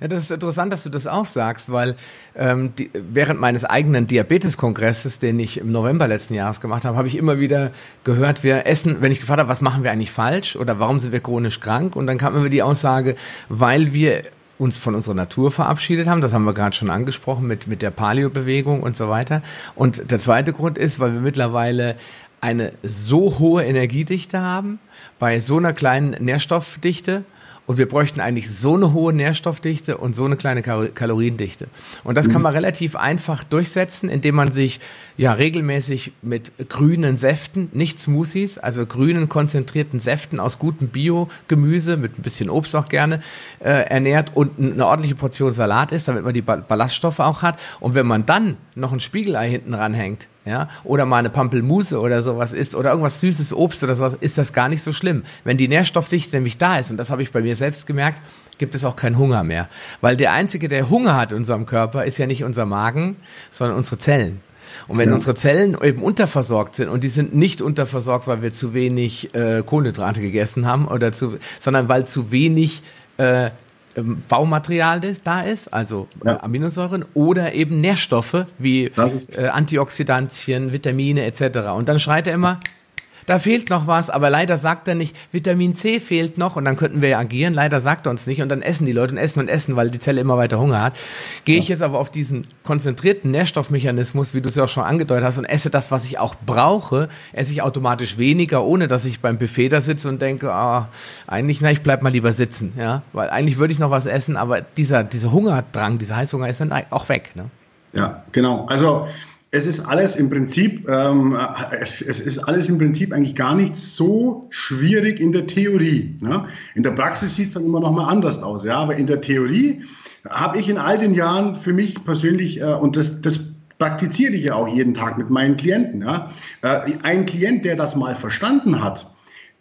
Ja, das ist interessant, dass du das auch sagst, weil ähm, die, während meines eigenen Diabeteskongresses, den ich im November letzten Jahres gemacht habe, habe ich immer wieder gehört, wir essen, wenn ich gefragt habe, was machen wir eigentlich falsch oder warum sind wir chronisch krank? Und dann kam immer die Aussage, weil wir uns von unserer Natur verabschiedet haben. Das haben wir gerade schon angesprochen mit, mit der Paleo-Bewegung und so weiter. Und der zweite Grund ist, weil wir mittlerweile eine so hohe Energiedichte haben, bei so einer kleinen Nährstoffdichte, und wir bräuchten eigentlich so eine hohe Nährstoffdichte und so eine kleine Kaloriendichte. Und das kann man relativ einfach durchsetzen, indem man sich ja regelmäßig mit grünen Säften, nicht Smoothies, also grünen konzentrierten Säften aus gutem Bio-Gemüse mit ein bisschen Obst auch gerne äh, ernährt und eine ordentliche Portion Salat isst, damit man die Ballaststoffe auch hat. Und wenn man dann noch ein Spiegelei hinten ranhängt, ja, oder mal eine Pampelmuse oder sowas ist oder irgendwas süßes Obst oder sowas, ist das gar nicht so schlimm. Wenn die Nährstoffdichte nämlich da ist, und das habe ich bei mir selbst gemerkt, gibt es auch keinen Hunger mehr. Weil der Einzige, der Hunger hat in unserem Körper, ist ja nicht unser Magen, sondern unsere Zellen. Und wenn ja. unsere Zellen eben unterversorgt sind und die sind nicht unterversorgt, weil wir zu wenig äh, Kohlenhydrate gegessen haben oder zu, sondern weil zu wenig äh, Baumaterial das da ist, also ja. Aminosäuren, oder eben Nährstoffe wie äh, Antioxidantien, Vitamine etc. Und dann schreit er immer, da fehlt noch was, aber leider sagt er nicht, Vitamin C fehlt noch und dann könnten wir ja agieren. Leider sagt er uns nicht und dann essen die Leute und essen und essen, weil die Zelle immer weiter Hunger hat. Gehe ich jetzt aber auf diesen konzentrierten Nährstoffmechanismus, wie du es ja auch schon angedeutet hast, und esse das, was ich auch brauche, esse ich automatisch weniger, ohne dass ich beim Buffet da sitze und denke, ah, eigentlich, na, ich bleib mal lieber sitzen, ja, weil eigentlich würde ich noch was essen, aber dieser, dieser Hungerdrang, dieser Heißhunger ist dann auch weg, ne? Ja, genau. Also es ist alles im Prinzip, ähm, es, es, ist alles im Prinzip eigentlich gar nicht so schwierig in der Theorie. Ne? In der Praxis sieht es dann immer noch mal anders aus. Ja? Aber in der Theorie habe ich in all den Jahren für mich persönlich, äh, und das, das praktiziere ich ja auch jeden Tag mit meinen Klienten, ja? äh, ein Klient, der das mal verstanden hat,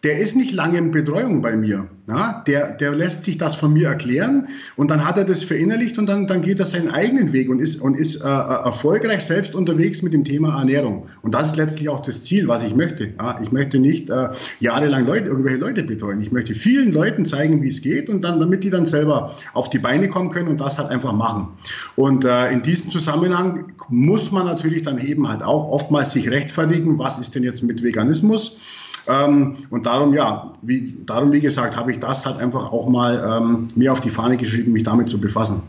der ist nicht lange in Betreuung bei mir. Ja, der, der lässt sich das von mir erklären und dann hat er das verinnerlicht und dann, dann geht er seinen eigenen Weg und ist, und ist äh, äh, erfolgreich selbst unterwegs mit dem Thema Ernährung. Und das ist letztlich auch das Ziel, was ich möchte. Ja, ich möchte nicht äh, jahrelang Leute, irgendwelche Leute betreuen. Ich möchte vielen Leuten zeigen, wie es geht und dann, damit die dann selber auf die Beine kommen können und das halt einfach machen. Und äh, in diesem Zusammenhang muss man natürlich dann eben halt auch oftmals sich rechtfertigen, was ist denn jetzt mit Veganismus? Ähm, und darum, ja, wie, darum, wie gesagt, habe ich das halt einfach auch mal ähm, mir auf die Fahne geschrieben, mich damit zu befassen.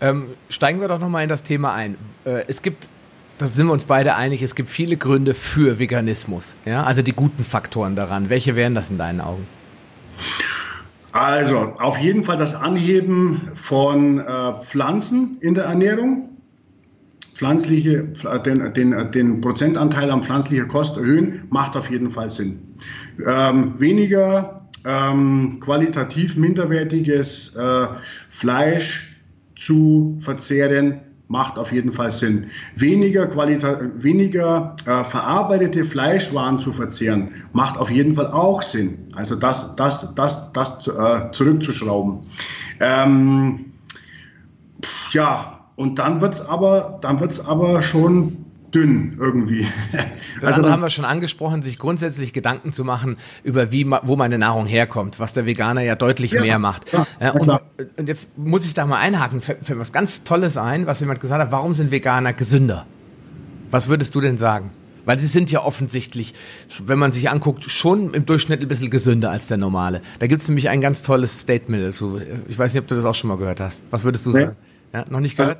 Ähm, steigen wir doch nochmal in das Thema ein. Äh, es gibt, da sind wir uns beide einig, es gibt viele Gründe für Veganismus. Ja? Also die guten Faktoren daran. Welche wären das in deinen Augen? Also auf jeden Fall das Anheben von äh, Pflanzen in der Ernährung pflanzliche, den, den, den Prozentanteil an pflanzlicher Kost erhöhen, macht auf jeden Fall Sinn. Ähm, weniger ähm, qualitativ minderwertiges äh, Fleisch zu verzehren, macht auf jeden Fall Sinn. Weniger, Qualita weniger äh, verarbeitete Fleischwaren zu verzehren, macht auf jeden Fall auch Sinn. Also das, das, das, das äh, zurückzuschrauben. Ähm, ja, und dann wird's aber, dann wird's aber schon dünn irgendwie. Das also haben wir schon angesprochen, sich grundsätzlich Gedanken zu machen über wie wo meine Nahrung herkommt, was der Veganer ja deutlich ja, mehr macht. Ja, ja, und, und, jetzt muss ich da mal einhaken, fällt mir was ganz Tolles ein, was jemand gesagt hat, warum sind Veganer gesünder? Was würdest du denn sagen? Weil sie sind ja offensichtlich, wenn man sich anguckt, schon im Durchschnitt ein bisschen gesünder als der normale. Da gibt es nämlich ein ganz tolles Statement dazu. Ich weiß nicht, ob du das auch schon mal gehört hast. Was würdest du sagen? Ja, noch nicht gehört?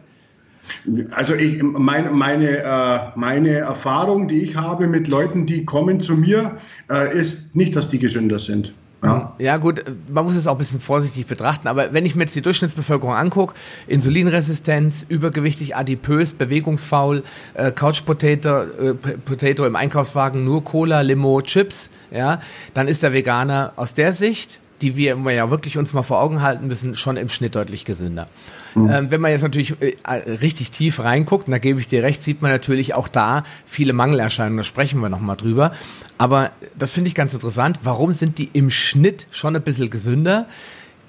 Also ich, meine, meine, äh, meine Erfahrung, die ich habe mit Leuten, die kommen zu mir, äh, ist nicht, dass die gesünder sind. Ja. ja, gut, man muss es auch ein bisschen vorsichtig betrachten, aber wenn ich mir jetzt die Durchschnittsbevölkerung angucke, Insulinresistenz, übergewichtig, adipös, bewegungsfaul, äh, Couch Potato, äh, Potato im Einkaufswagen, nur Cola, Limo, Chips, ja, dann ist der Veganer aus der Sicht die wir ja wirklich uns mal vor Augen halten müssen, schon im Schnitt deutlich gesünder. Mhm. Ähm, wenn man jetzt natürlich äh, richtig tief reinguckt, und da gebe ich dir recht, sieht man natürlich auch da viele Mangelerscheinungen, da sprechen wir nochmal drüber. Aber das finde ich ganz interessant. Warum sind die im Schnitt schon ein bisschen gesünder?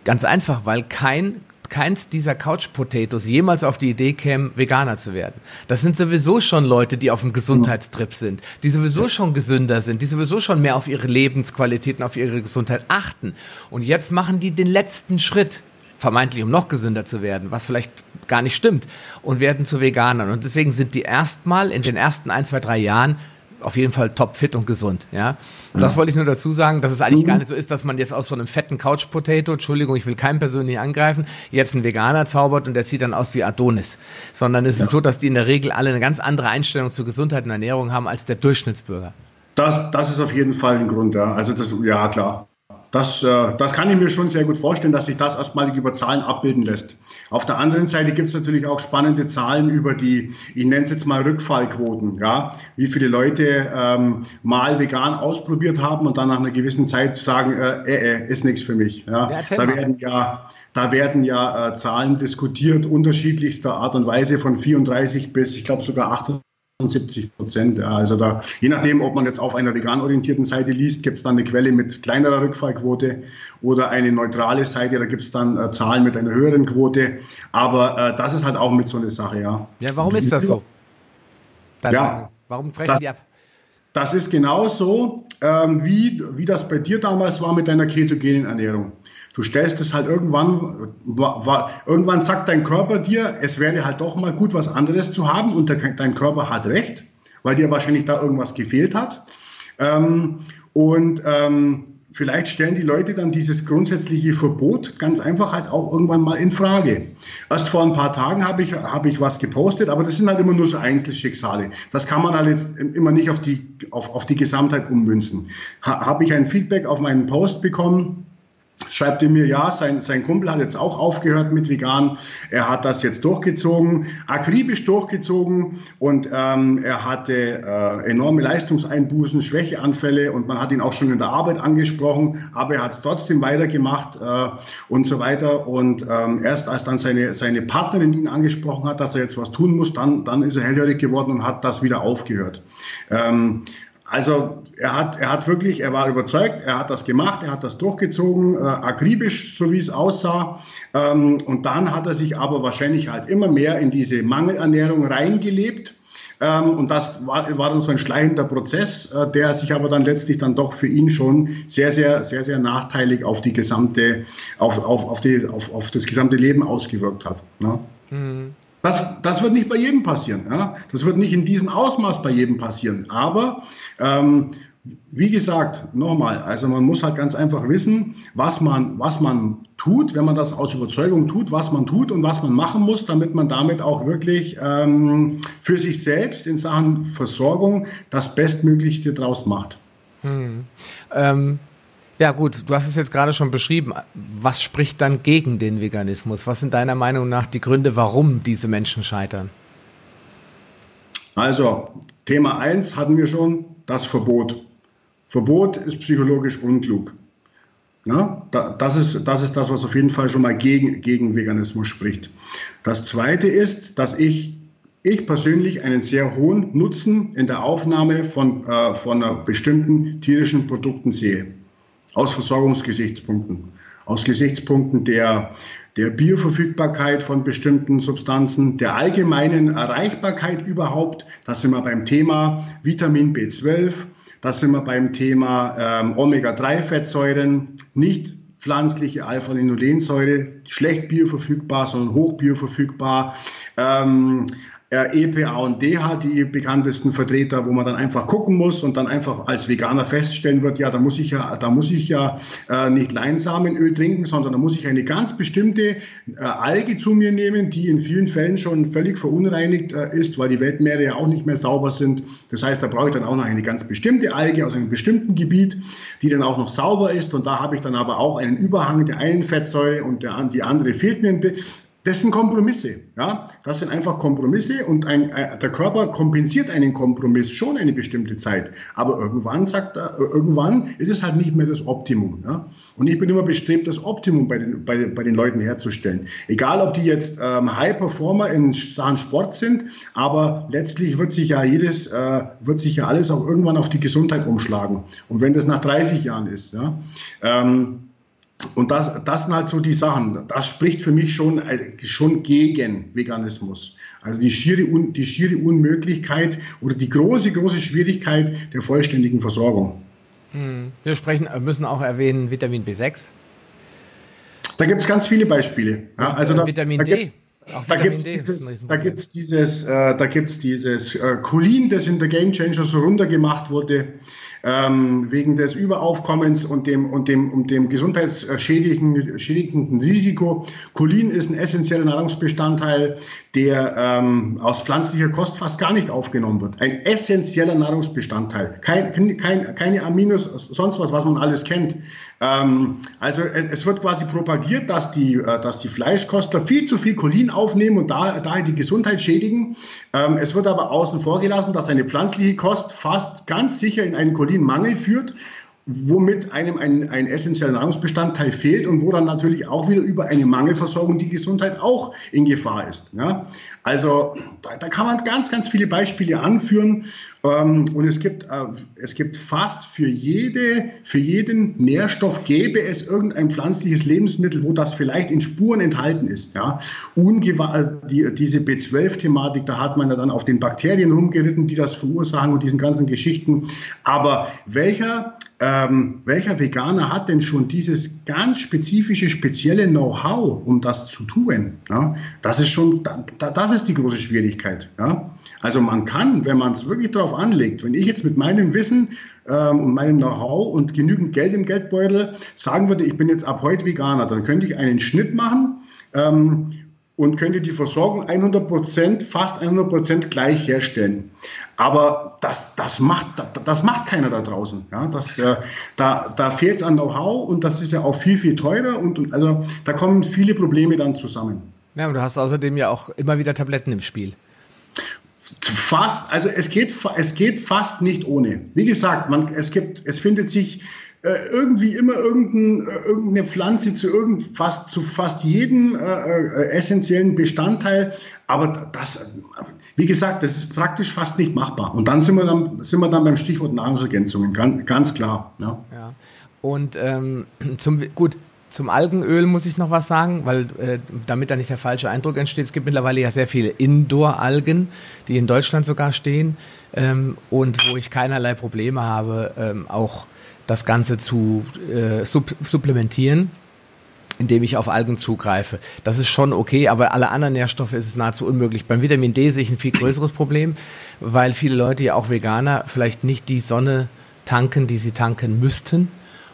Ganz einfach, weil kein keins dieser Couch Potatoes jemals auf die Idee käme, Veganer zu werden. Das sind sowieso schon Leute, die auf dem Gesundheitstrip sind, die sowieso schon gesünder sind, die sowieso schon mehr auf ihre Lebensqualitäten, auf ihre Gesundheit achten. Und jetzt machen die den letzten Schritt, vermeintlich um noch gesünder zu werden, was vielleicht gar nicht stimmt, und werden zu Veganern. Und deswegen sind die erstmal in den ersten ein, zwei, drei Jahren auf jeden Fall top fit und gesund, ja. ja. Das wollte ich nur dazu sagen, dass es eigentlich mhm. gar nicht so ist, dass man jetzt aus so einem fetten Couch Potato, Entschuldigung, ich will keinen persönlich angreifen, jetzt einen Veganer zaubert und der sieht dann aus wie Adonis, sondern es ja. ist so, dass die in der Regel alle eine ganz andere Einstellung zu Gesundheit und Ernährung haben als der Durchschnittsbürger. Das, das ist auf jeden Fall ein Grund, ja. Also das, ja klar. Das, äh, das kann ich mir schon sehr gut vorstellen, dass sich das erstmalig über Zahlen abbilden lässt. Auf der anderen Seite gibt es natürlich auch spannende Zahlen über die, ich nenne es jetzt mal Rückfallquoten, ja, wie viele Leute ähm, mal vegan ausprobiert haben und dann nach einer gewissen Zeit sagen, äh, äh, äh ist nichts für mich. Ja. ja da werden ja, da werden ja äh, Zahlen diskutiert unterschiedlichster Art und Weise von 34 bis, ich glaube sogar 78 70 Prozent. Ja, also da, je nachdem, ob man jetzt auf einer vegan orientierten Seite liest, gibt es dann eine Quelle mit kleinerer Rückfallquote oder eine neutrale Seite, da gibt es dann äh, Zahlen mit einer höheren Quote. Aber äh, das ist halt auch mit so einer Sache, ja. Ja, warum ist das so? Dann, ja, warum brechen das, die ab? Das ist genauso, ähm, wie, wie das bei dir damals war mit deiner ketogenen Ernährung. Du stellst es halt irgendwann, irgendwann sagt dein Körper dir, es wäre halt doch mal gut, was anderes zu haben und dein Körper hat recht, weil dir wahrscheinlich da irgendwas gefehlt hat. Ähm, und ähm, vielleicht stellen die Leute dann dieses grundsätzliche Verbot ganz einfach halt auch irgendwann mal in Frage. Erst vor ein paar Tagen habe ich, habe ich was gepostet, aber das sind halt immer nur so Einzelschicksale. Das kann man halt jetzt immer nicht auf die, auf, auf die Gesamtheit ummünzen. Ha, habe ich ein Feedback auf meinen Post bekommen, schreibt er mir, ja, sein, sein Kumpel hat jetzt auch aufgehört mit vegan. Er hat das jetzt durchgezogen, akribisch durchgezogen und ähm, er hatte äh, enorme Leistungseinbußen, Schwächeanfälle und man hat ihn auch schon in der Arbeit angesprochen, aber er hat es trotzdem weitergemacht äh, und so weiter. Und ähm, erst als dann seine, seine Partnerin ihn angesprochen hat, dass er jetzt was tun muss, dann, dann ist er hellhörig geworden und hat das wieder aufgehört. Ähm, also er hat, er hat wirklich, er war überzeugt, er hat das gemacht, er hat das durchgezogen, äh, akribisch, so wie es aussah. Ähm, und dann hat er sich aber wahrscheinlich halt immer mehr in diese Mangelernährung reingelebt. Ähm, und das war, war dann so ein schleichender Prozess, äh, der sich aber dann letztlich dann doch für ihn schon sehr, sehr, sehr, sehr nachteilig auf die gesamte, auf, auf, auf, die, auf, auf das gesamte Leben ausgewirkt hat. Ne? Mhm. Das, das wird nicht bei jedem passieren. Ja? Das wird nicht in diesem Ausmaß bei jedem passieren. Aber ähm, wie gesagt, nochmal, also man muss halt ganz einfach wissen, was man, was man tut, wenn man das aus Überzeugung tut, was man tut und was man machen muss, damit man damit auch wirklich ähm, für sich selbst in Sachen Versorgung das Bestmöglichste draus macht. Hm. Ähm, ja gut, du hast es jetzt gerade schon beschrieben. Was spricht dann gegen den Veganismus? Was sind deiner Meinung nach die Gründe, warum diese Menschen scheitern? Also, Thema 1 hatten wir schon, das Verbot. Verbot ist psychologisch unklug. Ja, das, ist, das ist das, was auf jeden Fall schon mal gegen, gegen Veganismus spricht. Das Zweite ist, dass ich, ich persönlich einen sehr hohen Nutzen in der Aufnahme von, äh, von bestimmten tierischen Produkten sehe aus Versorgungsgesichtspunkten, aus Gesichtspunkten der, der Bioverfügbarkeit von bestimmten Substanzen, der allgemeinen Erreichbarkeit überhaupt. Da sind wir beim Thema Vitamin B12, da sind wir beim Thema ähm, Omega-3-Fettsäuren, nicht pflanzliche Alpha-Linolensäure, schlecht bioverfügbar, sondern hoch bioverfügbar. Ähm, EPA und DH, die bekanntesten Vertreter, wo man dann einfach gucken muss und dann einfach als Veganer feststellen wird, ja, da muss ich ja, da muss ich ja äh, nicht Leinsamenöl trinken, sondern da muss ich eine ganz bestimmte äh, Alge zu mir nehmen, die in vielen Fällen schon völlig verunreinigt äh, ist, weil die Weltmeere ja auch nicht mehr sauber sind. Das heißt, da brauche ich dann auch noch eine ganz bestimmte Alge aus einem bestimmten Gebiet, die dann auch noch sauber ist und da habe ich dann aber auch einen Überhang der einen Fettsäure und der, die andere fehlt mir das sind Kompromisse. Ja? Das sind einfach Kompromisse und ein, äh, der Körper kompensiert einen Kompromiss schon eine bestimmte Zeit. Aber irgendwann sagt er, äh, irgendwann ist es halt nicht mehr das Optimum. Ja? Und ich bin immer bestrebt, das Optimum bei den, bei, bei den Leuten herzustellen. Egal, ob die jetzt ähm, High Performer in Sachen Sport sind, aber letztlich wird sich ja jedes, äh, wird sich ja alles auch irgendwann auf die Gesundheit umschlagen. Und wenn das nach 30 Jahren ist, ja, ähm, und das, das sind halt so die Sachen. Das spricht für mich schon, also schon gegen Veganismus. Also die schiere, die schiere Unmöglichkeit oder die große, große Schwierigkeit der vollständigen Versorgung. Hm. Wir sprechen, müssen auch erwähnen Vitamin B6. Da gibt es ganz viele Beispiele. Ja, also da, Vitamin da D. Auch da gibt es dieses, da gibt's dieses, äh, da gibt's dieses äh, Cholin, das in der Game Changer so runtergemacht wurde ähm, wegen des Überaufkommens und dem, und dem, und dem gesundheitsschädigenden Risiko. Cholin ist ein essentieller Nahrungsbestandteil, der ähm, aus pflanzlicher Kost fast gar nicht aufgenommen wird. Ein essentieller Nahrungsbestandteil. Kein, kein, keine Aminos, sonst was, was man alles kennt. Ähm, also es, es, wird quasi propagiert, dass die, äh, dass die Fleischkoster viel zu viel Cholin aufnehmen und da, daher die Gesundheit schädigen. Ähm, es wird aber außen vor gelassen, dass eine pflanzliche Kost fast ganz sicher in einen Cholinmangel führt womit einem ein, ein essentieller Nahrungsbestandteil fehlt und wo dann natürlich auch wieder über eine Mangelversorgung die Gesundheit auch in Gefahr ist. Ja? Also da, da kann man ganz, ganz viele Beispiele anführen ähm, und es gibt, äh, es gibt fast für, jede, für jeden Nährstoff gäbe es irgendein pflanzliches Lebensmittel, wo das vielleicht in Spuren enthalten ist. Ja? Ungewa die, diese B12-Thematik, da hat man ja dann auf den Bakterien rumgeritten, die das verursachen und diesen ganzen Geschichten. Aber welcher ähm, welcher Veganer hat denn schon dieses ganz spezifische, spezielle Know-how, um das zu tun? Ja? Das ist schon, das ist die große Schwierigkeit. Ja? Also man kann, wenn man es wirklich darauf anlegt, wenn ich jetzt mit meinem Wissen ähm, und meinem Know-how und genügend Geld im Geldbeutel sagen würde, ich bin jetzt ab heute Veganer, dann könnte ich einen Schnitt machen. Ähm, und könnte die Versorgung 100 Prozent, fast 100 Prozent gleich herstellen. Aber das, das, macht, das macht keiner da draußen. Ja, das, äh, da da fehlt es an Know-how und das ist ja auch viel, viel teurer und, und also da kommen viele Probleme dann zusammen. Ja, und du hast außerdem ja auch immer wieder Tabletten im Spiel. Fast, also es geht, es geht fast nicht ohne. Wie gesagt, man, es, gibt, es findet sich irgendwie immer äh, irgendeine Pflanze zu irgendwas, zu fast jedem äh, äh, essentiellen Bestandteil. Aber das, wie gesagt, das ist praktisch fast nicht machbar. Und dann sind wir dann, sind wir dann beim Stichwort Nahrungsergänzungen, ganz, ganz klar. Ja. ja. Und ähm, zum, gut, zum Algenöl muss ich noch was sagen, weil äh, damit da nicht der falsche Eindruck entsteht. Es gibt mittlerweile ja sehr viele Indoor-Algen, die in Deutschland sogar stehen ähm, und wo ich keinerlei Probleme habe, ähm, auch das Ganze zu äh, sub supplementieren indem ich auf Algen zugreife. Das ist schon okay, aber alle anderen Nährstoffe ist es nahezu unmöglich. Beim Vitamin D sehe ich ein viel größeres Problem, weil viele Leute, ja auch Veganer, vielleicht nicht die Sonne tanken, die sie tanken müssten.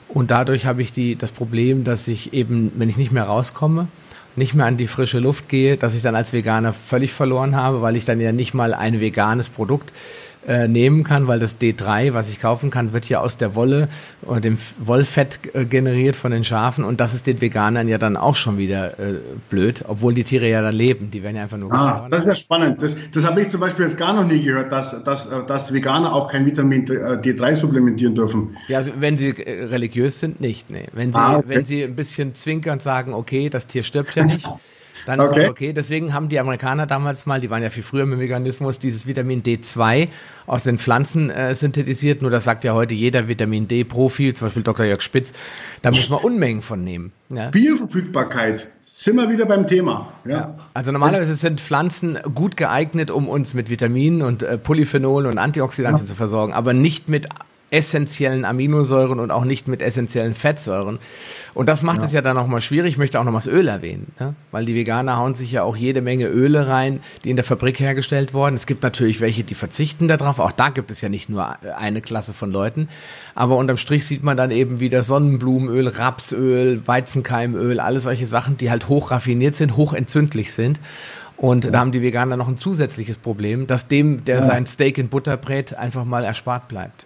Und dadurch habe ich die, das Problem, dass ich eben, wenn ich nicht mehr rauskomme, nicht mehr an die frische Luft gehe, dass ich dann als Veganer völlig verloren habe, weil ich dann ja nicht mal ein veganes Produkt äh, nehmen kann, weil das D3, was ich kaufen kann, wird ja aus der Wolle oder dem Wollfett äh, generiert von den Schafen und das ist den Veganern ja dann auch schon wieder äh, blöd, obwohl die Tiere ja da leben, die werden ja einfach nur Ah, das ist ja spannend. Das, das habe ich zum Beispiel jetzt gar noch nie gehört, dass, dass, äh, dass Veganer auch kein Vitamin D3 äh, supplementieren dürfen. Ja, also wenn sie religiös sind, nicht. Nee. Wenn sie, ah, okay. wenn sie ein bisschen zwinkernd sagen, okay, das Tier stirbt ja nicht. dann okay. ist es okay. Deswegen haben die Amerikaner damals mal, die waren ja viel früher mit Veganismus, dieses Vitamin D2 aus den Pflanzen äh, synthetisiert. Nur das sagt ja heute jeder Vitamin D-Profi, zum Beispiel Dr. Jörg Spitz. Da muss man Unmengen von nehmen. Ja. Bioverfügbarkeit, sind wir wieder beim Thema. Ja. ja. Also normalerweise das sind Pflanzen gut geeignet, um uns mit Vitaminen und äh, Polyphenolen und Antioxidantien ja. zu versorgen, aber nicht mit essentiellen Aminosäuren und auch nicht mit essentiellen Fettsäuren. Und das macht ja. es ja dann nochmal schwierig. Ich möchte auch noch mal das Öl erwähnen, ne? weil die Veganer hauen sich ja auch jede Menge Öle rein, die in der Fabrik hergestellt wurden. Es gibt natürlich welche, die verzichten darauf. Auch da gibt es ja nicht nur eine Klasse von Leuten. Aber unterm Strich sieht man dann eben wieder Sonnenblumenöl, Rapsöl, Weizenkeimöl, alle solche Sachen, die halt hoch raffiniert sind, hoch entzündlich sind. Und ja. da haben die Veganer noch ein zusätzliches Problem, dass dem, der ja. sein Steak in Butter brät, einfach mal erspart bleibt.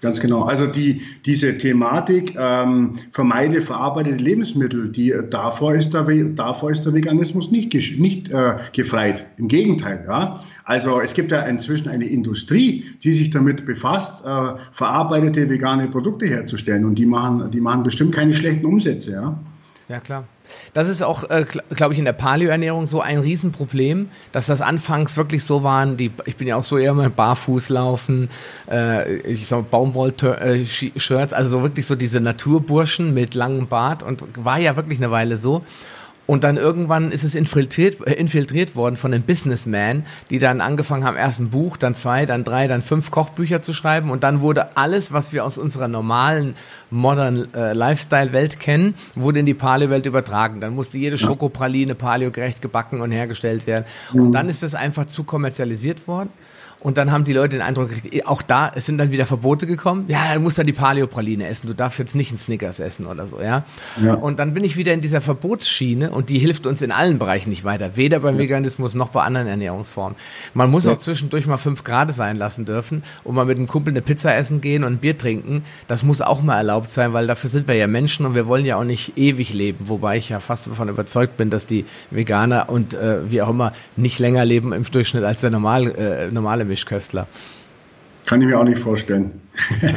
Ganz genau. Also die, diese Thematik ähm, vermeide verarbeitete Lebensmittel, die, davor, ist der, davor ist der Veganismus nicht, nicht äh, gefreit. Im Gegenteil. Ja? Also es gibt ja inzwischen eine Industrie, die sich damit befasst, äh, verarbeitete vegane Produkte herzustellen. Und die machen, die machen bestimmt keine schlechten Umsätze. Ja, ja klar. Das ist auch, äh, glaube ich, in der Paleo-Ernährung so ein Riesenproblem, dass das anfangs wirklich so waren, die, ich bin ja auch so eher mal barfuß laufen, äh, ich sag Baumwoll-Shirts, also so wirklich so diese Naturburschen mit langem Bart und war ja wirklich eine Weile so. Und dann irgendwann ist es infiltriert, äh, infiltriert worden von den Businessmen, die dann angefangen haben, erst ein Buch, dann zwei, dann drei, dann fünf Kochbücher zu schreiben. Und dann wurde alles, was wir aus unserer normalen, modern äh, Lifestyle-Welt kennen, wurde in die Paleo-Welt übertragen. Dann musste jede Schokopraline paleogerecht gebacken und hergestellt werden. Und mhm. dann ist es einfach zu kommerzialisiert worden. Und dann haben die Leute den Eindruck gekriegt, eh, auch da, es sind dann wieder Verbote gekommen. Ja, du musst dann die Paleo-Praline essen. Du darfst jetzt nicht einen Snickers essen oder so, ja? ja? Und dann bin ich wieder in dieser Verbotsschiene und die hilft uns in allen Bereichen nicht weiter. Weder beim ja. Veganismus noch bei anderen Ernährungsformen. Man muss ja. auch zwischendurch mal fünf Grad sein lassen dürfen und mal mit einem Kumpel eine Pizza essen gehen und ein Bier trinken. Das muss auch mal erlaubt sein, weil dafür sind wir ja Menschen und wir wollen ja auch nicht ewig leben. Wobei ich ja fast davon überzeugt bin, dass die Veganer und äh, wie auch immer nicht länger leben im Durchschnitt als der normal, äh, normale Mischköstler. Kann ich mir auch nicht vorstellen.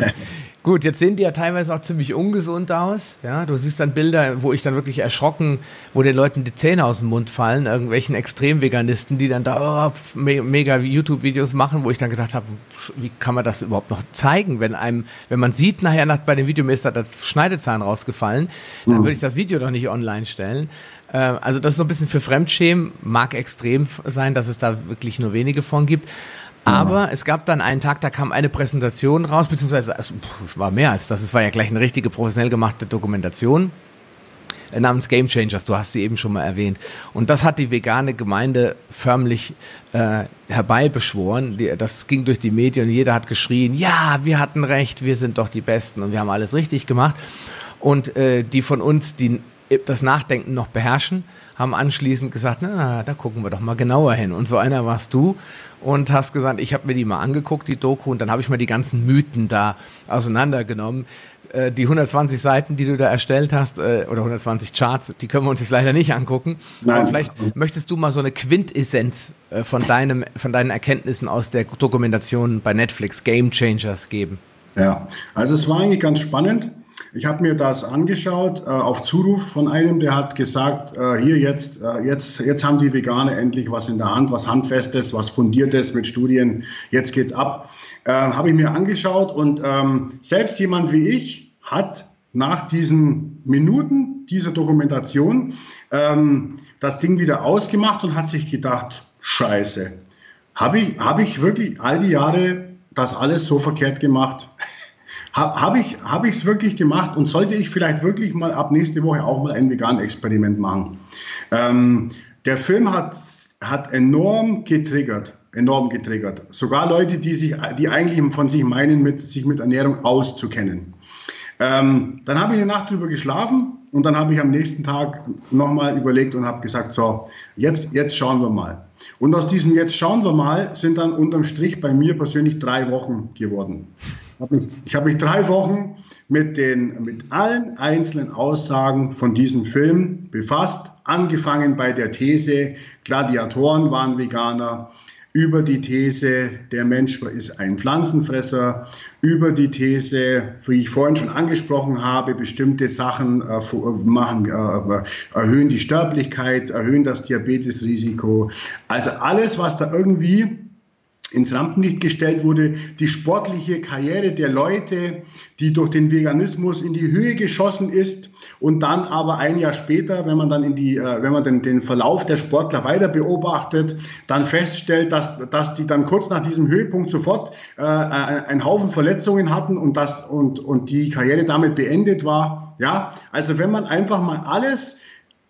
Gut, jetzt sehen die ja teilweise auch ziemlich ungesund aus. Ja, du siehst dann Bilder, wo ich dann wirklich erschrocken, wo den Leuten die Zähne aus dem Mund fallen, irgendwelchen Extremveganisten, die dann da oh, mega YouTube-Videos machen, wo ich dann gedacht habe, wie kann man das überhaupt noch zeigen, wenn einem, wenn man sieht nachher nach, bei dem Video mir ist da das Schneidezahn rausgefallen, dann mhm. würde ich das Video doch nicht online stellen. Äh, also das ist so ein bisschen für Fremdschämen, mag extrem sein, dass es da wirklich nur wenige von gibt. Aber es gab dann einen Tag, da kam eine Präsentation raus, beziehungsweise es war mehr als das. Es war ja gleich eine richtige professionell gemachte Dokumentation äh, namens Game Changers. Du hast sie eben schon mal erwähnt. Und das hat die vegane Gemeinde förmlich äh, herbeibeschworen. Das ging durch die Medien und jeder hat geschrien, ja, wir hatten recht, wir sind doch die Besten und wir haben alles richtig gemacht. Und äh, die von uns, die das Nachdenken noch beherrschen, haben anschließend gesagt, na, da gucken wir doch mal genauer hin. Und so einer warst du und hast gesagt, ich habe mir die mal angeguckt, die Doku, und dann habe ich mal die ganzen Mythen da auseinandergenommen. Äh, die 120 Seiten, die du da erstellt hast, äh, oder 120 Charts, die können wir uns jetzt leider nicht angucken. Nein. Aber vielleicht möchtest du mal so eine Quintessenz äh, von, deinem, von deinen Erkenntnissen aus der Dokumentation bei Netflix, Game Changers, geben. Ja, also es war eigentlich ganz spannend. Ich habe mir das angeschaut äh, auf Zuruf von einem, der hat gesagt, äh, hier jetzt, äh, jetzt, jetzt haben die Veganer endlich was in der Hand, was Handfestes, was Fundiertes mit Studien, jetzt geht's ab. Äh, habe ich mir angeschaut und ähm, selbst jemand wie ich hat nach diesen Minuten dieser Dokumentation ähm, das Ding wieder ausgemacht und hat sich gedacht, scheiße, habe ich, hab ich wirklich all die Jahre das alles so verkehrt gemacht? Habe ich es hab wirklich gemacht und sollte ich vielleicht wirklich mal ab nächste Woche auch mal ein Vegan-Experiment machen? Ähm, der Film hat, hat enorm getriggert, enorm getriggert. Sogar Leute, die, sich, die eigentlich von sich meinen, mit, sich mit Ernährung auszukennen. Ähm, dann habe ich eine Nacht drüber geschlafen und dann habe ich am nächsten Tag nochmal überlegt und habe gesagt, so, jetzt, jetzt schauen wir mal. Und aus diesem Jetzt schauen wir mal sind dann unterm Strich bei mir persönlich drei Wochen geworden. Ich habe mich drei Wochen mit, den, mit allen einzelnen Aussagen von diesem Film befasst, angefangen bei der These, Gladiatoren waren Veganer, über die These, der Mensch ist ein Pflanzenfresser, über die These, wie ich vorhin schon angesprochen habe, bestimmte Sachen äh, machen, äh, erhöhen die Sterblichkeit, erhöhen das Diabetesrisiko. Also alles, was da irgendwie ins Rampenlicht gestellt wurde, die sportliche Karriere der Leute, die durch den Veganismus in die Höhe geschossen ist und dann aber ein Jahr später, wenn man dann in die, äh, wenn man den, den Verlauf der Sportler weiter beobachtet, dann feststellt, dass, dass die dann kurz nach diesem Höhepunkt sofort äh, einen Haufen Verletzungen hatten und das und, und die Karriere damit beendet war. Ja, also wenn man einfach mal alles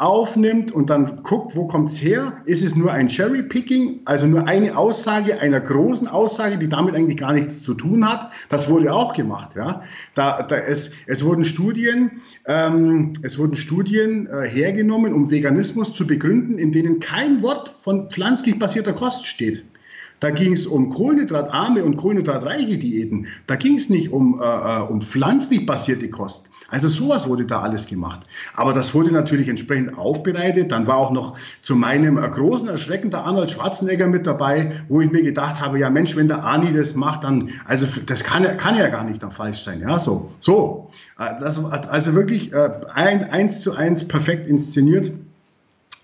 aufnimmt und dann guckt, wo kommt es her, ist es nur ein Cherry-Picking, also nur eine Aussage einer großen Aussage, die damit eigentlich gar nichts zu tun hat. Das wurde auch gemacht. Ja, da, da es, es wurden Studien, ähm, es wurden Studien äh, hergenommen, um Veganismus zu begründen, in denen kein Wort von pflanzlich basierter Kost steht. Da ging es um kohlenhydratarme und kohlenhydratreiche Diäten. Da ging es nicht um, äh, äh, um pflanzlich basierte Kost. Also sowas wurde da alles gemacht. Aber das wurde natürlich entsprechend aufbereitet. Dann war auch noch zu meinem äh, großen Erschrecken der Arnold Schwarzenegger mit dabei, wo ich mir gedacht habe, ja Mensch, wenn der Arni das macht, dann, also das kann, kann ja gar nicht dann falsch sein. Ja, so, so. Äh, das, also wirklich äh, ein, eins zu eins perfekt inszeniert.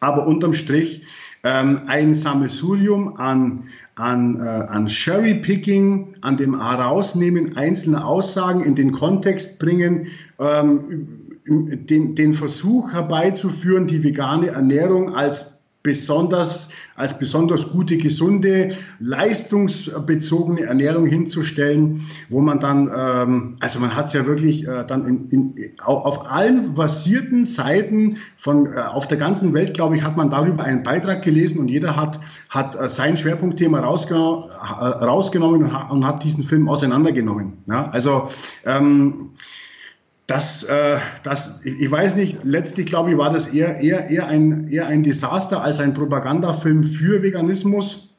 Aber unterm Strich ähm, ein Sammelsurium an, an, äh, an Cherry-Picking, an dem Herausnehmen einzelner Aussagen in den Kontext bringen, ähm, den, den Versuch herbeizuführen, die vegane Ernährung als besonders als besonders gute, gesunde, leistungsbezogene Ernährung hinzustellen, wo man dann, ähm, also man hat es ja wirklich äh, dann in, in, auf allen basierten Seiten von äh, auf der ganzen Welt, glaube ich, hat man darüber einen Beitrag gelesen und jeder hat, hat äh, sein Schwerpunktthema rausgenommen, äh, rausgenommen und hat, und hat diesen Film auseinandergenommen. Ja? Also ähm, das, äh, das, ich weiß nicht, letztlich glaube ich, war das eher, eher, eher, ein, eher ein Desaster als ein Propagandafilm für Veganismus.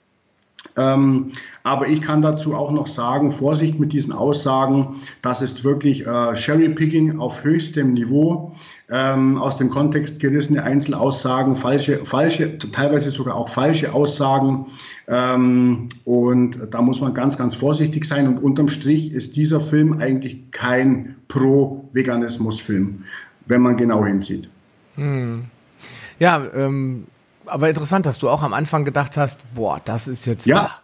Ähm, aber ich kann dazu auch noch sagen, Vorsicht mit diesen Aussagen, das ist wirklich äh, Cherry-Picking auf höchstem Niveau, ähm, aus dem Kontext gerissene Einzelaussagen, falsche, falsche, teilweise sogar auch falsche Aussagen. Ähm, und da muss man ganz, ganz vorsichtig sein. Und unterm Strich ist dieser Film eigentlich kein Pro-Veganismus-Film, wenn man genau hinsieht. Hm. Ja, ähm, aber interessant, dass du auch am Anfang gedacht hast, boah, das ist jetzt ja. Wach.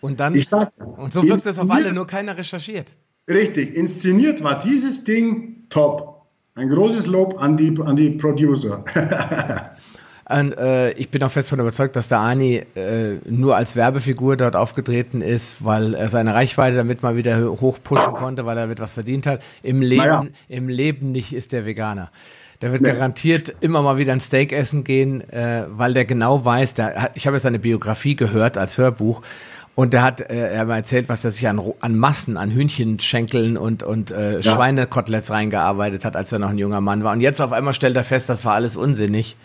Und dann ich sag, und so wird es auf alle, nur keiner recherchiert. Richtig, inszeniert war dieses Ding top. Ein großes Lob an die, an die Producer. Und, äh, ich bin auch fest davon überzeugt, dass der Ani äh, nur als Werbefigur dort aufgetreten ist, weil er seine Reichweite damit mal wieder hoch pushen konnte, weil er mit was verdient hat. Im Leben, naja. im Leben nicht ist der Veganer. Der wird nee. garantiert immer mal wieder ein Steak essen gehen, äh, weil der genau weiß, der ich habe jetzt seine Biografie gehört als Hörbuch und der hat äh, er hat erzählt, was er sich an, an Massen, an Hühnchenschenkeln und, und äh, ja. Schweinekoteletts reingearbeitet hat, als er noch ein junger Mann war. Und jetzt auf einmal stellt er fest, das war alles unsinnig.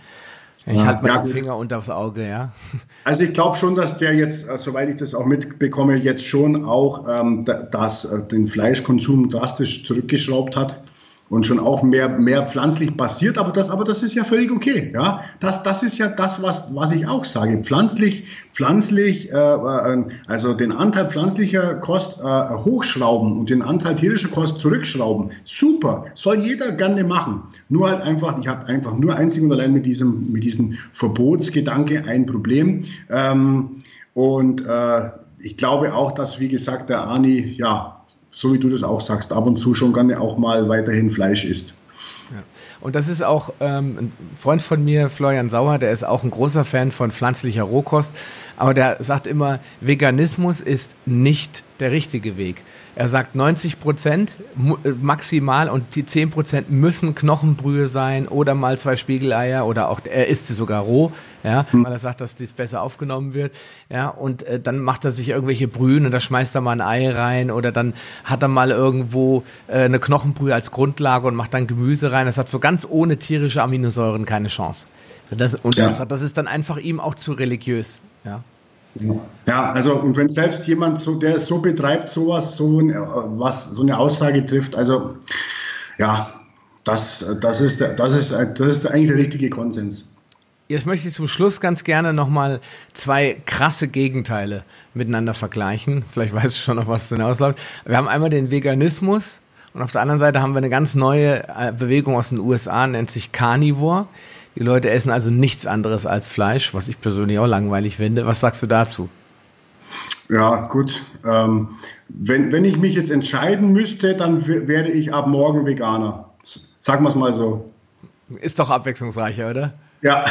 Ich ja, halte meinen ja, Finger unters Auge, ja. Also ich glaube schon, dass der jetzt, äh, soweit ich das auch mitbekomme, jetzt schon auch ähm, das, äh, den Fleischkonsum drastisch zurückgeschraubt hat und schon auch mehr, mehr pflanzlich basiert, aber das, aber das ist ja völlig okay. Ja? Das, das ist ja das, was, was ich auch sage. Pflanzlich, pflanzlich, äh, äh, also den Anteil pflanzlicher Kost äh, hochschrauben und den Anteil tierischer Kost zurückschrauben. Super, soll jeder gerne machen. Nur halt einfach, ich habe einfach nur einzig und allein mit diesem, mit diesem Verbotsgedanke ein Problem. Ähm, und äh, ich glaube auch, dass, wie gesagt, der Ani, ja, so wie du das auch sagst, ab und zu schon gerne auch mal weiterhin Fleisch isst. Ja. Und das ist auch ähm, ein Freund von mir, Florian Sauer, der ist auch ein großer Fan von pflanzlicher Rohkost, aber der sagt immer, Veganismus ist nicht der richtige Weg. Er sagt 90 Prozent äh, maximal und die 10 Prozent müssen Knochenbrühe sein oder mal zwei Spiegeleier oder auch, er isst sie sogar roh, ja, hm. weil er sagt, dass dies besser aufgenommen wird, ja, und äh, dann macht er sich irgendwelche Brühen und da schmeißt er mal ein Ei rein oder dann hat er mal irgendwo äh, eine Knochenbrühe als Grundlage und macht dann Gemüse rein. Das hat so ganz ohne tierische Aminosäuren keine Chance. Das, und ja. das, das ist dann einfach ihm auch zu religiös, ja. Ja, also und wenn selbst jemand so, der es so betreibt, sowas, so was, so eine Aussage trifft, also ja, das, das ist, das ist, das ist eigentlich der richtige Konsens. Jetzt möchte ich zum Schluss ganz gerne nochmal zwei krasse Gegenteile miteinander vergleichen. Vielleicht weißt du schon noch, was hinausläuft. Wir haben einmal den Veganismus und auf der anderen Seite haben wir eine ganz neue äh, Bewegung aus den USA, nennt sich Carnivore. Die Leute essen also nichts anderes als Fleisch, was ich persönlich auch langweilig finde. Was sagst du dazu? Ja, gut. Ähm, wenn, wenn ich mich jetzt entscheiden müsste, dann werde ich ab morgen Veganer. Sagen wir es mal so. Ist doch abwechslungsreicher, oder? Ja.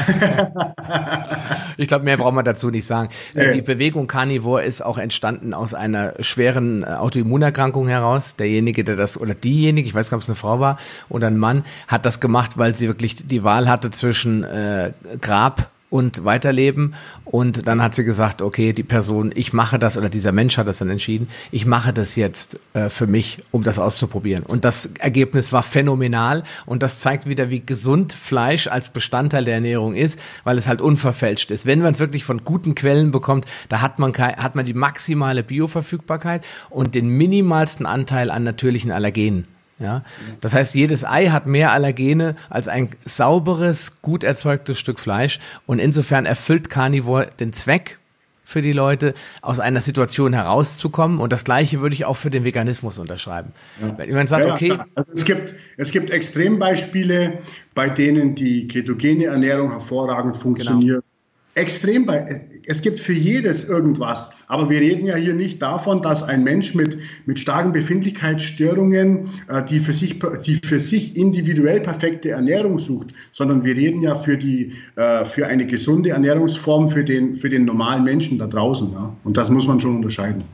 ich glaube, mehr braucht man dazu nicht sagen. Nee. Die Bewegung Carnivore ist auch entstanden aus einer schweren äh, Autoimmunerkrankung heraus. Derjenige, der das, oder diejenige, ich weiß gar nicht, ob es eine Frau war oder ein Mann, hat das gemacht, weil sie wirklich die Wahl hatte zwischen äh, Grab und weiterleben. Und dann hat sie gesagt, okay, die Person, ich mache das, oder dieser Mensch hat das dann entschieden, ich mache das jetzt äh, für mich, um das auszuprobieren. Und das Ergebnis war phänomenal und das zeigt wieder, wie gesund Fleisch als Bestandteil der Ernährung ist, weil es halt unverfälscht ist. Wenn man es wirklich von guten Quellen bekommt, da hat man, hat man die maximale Bioverfügbarkeit und den minimalsten Anteil an natürlichen Allergenen. Ja, das heißt, jedes Ei hat mehr Allergene als ein sauberes, gut erzeugtes Stück Fleisch. Und insofern erfüllt Carnivore den Zweck für die Leute, aus einer Situation herauszukommen. Und das Gleiche würde ich auch für den Veganismus unterschreiben. Ja. Wenn man sagt, ja, okay. Also es, gibt, es gibt Extrembeispiele, bei denen die ketogene Ernährung hervorragend genau. funktioniert. Genau extrem bei, es gibt für jedes irgendwas. Aber wir reden ja hier nicht davon, dass ein Mensch mit, mit starken Befindlichkeitsstörungen äh, die, für sich, die für sich individuell perfekte Ernährung sucht, sondern wir reden ja für, die, äh, für eine gesunde Ernährungsform für den, für den normalen Menschen da draußen. Ja? Und das muss man schon unterscheiden.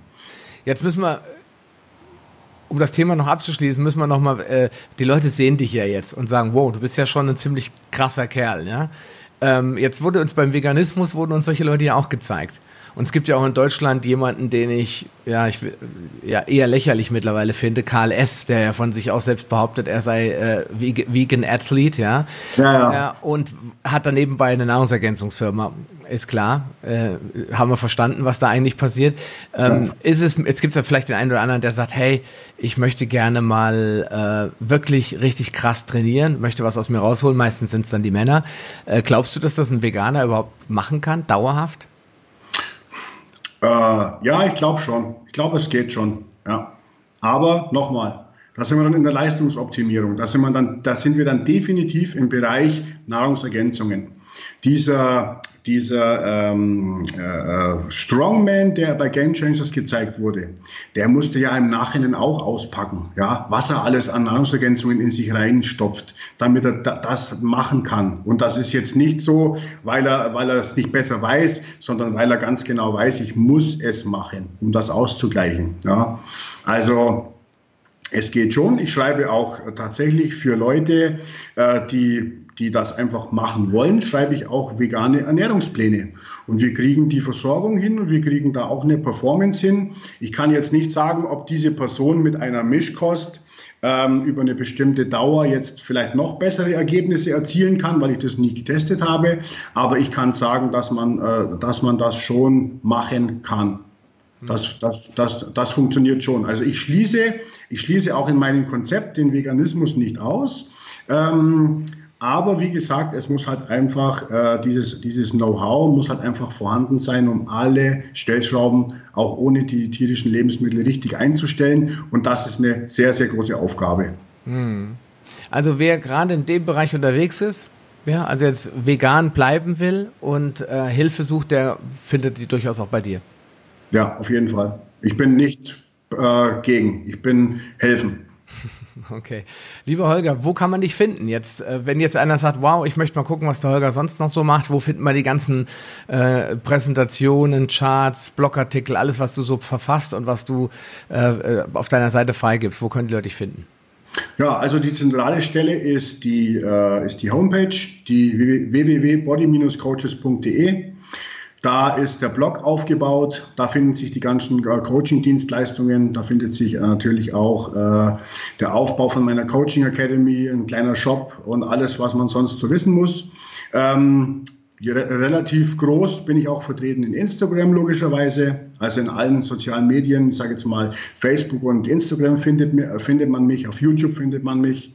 Jetzt müssen wir um das Thema noch abzuschließen, müssen wir noch mal, äh, die Leute sehen dich ja jetzt und sagen, wow, du bist ja schon ein ziemlich krasser Kerl, ja. Ähm, jetzt wurde uns beim Veganismus wurden uns solche Leute ja auch gezeigt. Und es gibt ja auch in Deutschland jemanden, den ich ja, ich ja eher lächerlich mittlerweile finde, Karl S., der ja von sich auch selbst behauptet, er sei äh, Vegan Athlete, ja. Ja, ja. ja. Und hat dann nebenbei eine Nahrungsergänzungsfirma. Ist klar, äh, haben wir verstanden, was da eigentlich passiert. Ähm, ja. Ist es, jetzt gibt es ja vielleicht den einen oder anderen, der sagt, hey, ich möchte gerne mal äh, wirklich richtig krass trainieren, möchte was aus mir rausholen. Meistens sind es dann die Männer. Äh, glaubst du, dass das ein Veganer überhaupt machen kann, dauerhaft? Äh, ja, ich glaube schon. Ich glaube, es geht schon. Ja. Aber nochmal, da sind wir dann in der Leistungsoptimierung. Da sind, wir dann, da sind wir dann definitiv im Bereich Nahrungsergänzungen. Dieser, dieser ähm, äh, Strongman, der bei Game Changers gezeigt wurde, der musste ja im Nachhinein auch auspacken, ja, was er alles an Nahrungsergänzungen in sich reinstopft, damit er da, das machen kann. Und das ist jetzt nicht so, weil er, weil er es nicht besser weiß, sondern weil er ganz genau weiß, ich muss es machen, um das auszugleichen. Ja. Also es geht schon. Ich schreibe auch tatsächlich für Leute, äh, die die das einfach machen wollen, schreibe ich auch vegane Ernährungspläne. Und wir kriegen die Versorgung hin und wir kriegen da auch eine Performance hin. Ich kann jetzt nicht sagen, ob diese Person mit einer Mischkost ähm, über eine bestimmte Dauer jetzt vielleicht noch bessere Ergebnisse erzielen kann, weil ich das nie getestet habe. Aber ich kann sagen, dass man, äh, dass man das schon machen kann. Das, das, das, das funktioniert schon. Also ich schließe, ich schließe auch in meinem Konzept den Veganismus nicht aus. Ähm, aber wie gesagt, es muss halt einfach, äh, dieses, dieses Know-how muss halt einfach vorhanden sein, um alle Stellschrauben auch ohne die tierischen Lebensmittel richtig einzustellen. Und das ist eine sehr, sehr große Aufgabe. Hm. Also wer gerade in dem Bereich unterwegs ist, ja, also jetzt vegan bleiben will und äh, Hilfe sucht, der findet die durchaus auch bei dir. Ja, auf jeden Fall. Ich bin nicht äh, gegen, ich bin helfen. Okay. Lieber Holger, wo kann man dich finden? Jetzt, äh, wenn jetzt einer sagt, wow, ich möchte mal gucken, was der Holger sonst noch so macht, wo finden wir die ganzen äh, Präsentationen, Charts, Blogartikel, alles, was du so verfasst und was du äh, äh auf deiner Seite freigibst? Wo können die Leute dich finden? Ja, also die zentrale Stelle ist die, äh, ist die Homepage, die www.body-coaches.de. Da ist der Blog aufgebaut, da finden sich die ganzen äh, Coaching-Dienstleistungen, da findet sich äh, natürlich auch äh, der Aufbau von meiner Coaching Academy, ein kleiner Shop und alles, was man sonst so wissen muss. Ähm, relativ groß bin ich auch vertreten in Instagram logischerweise, also in allen sozialen Medien, ich sage jetzt mal Facebook und Instagram findet, findet man mich, auf YouTube findet man mich.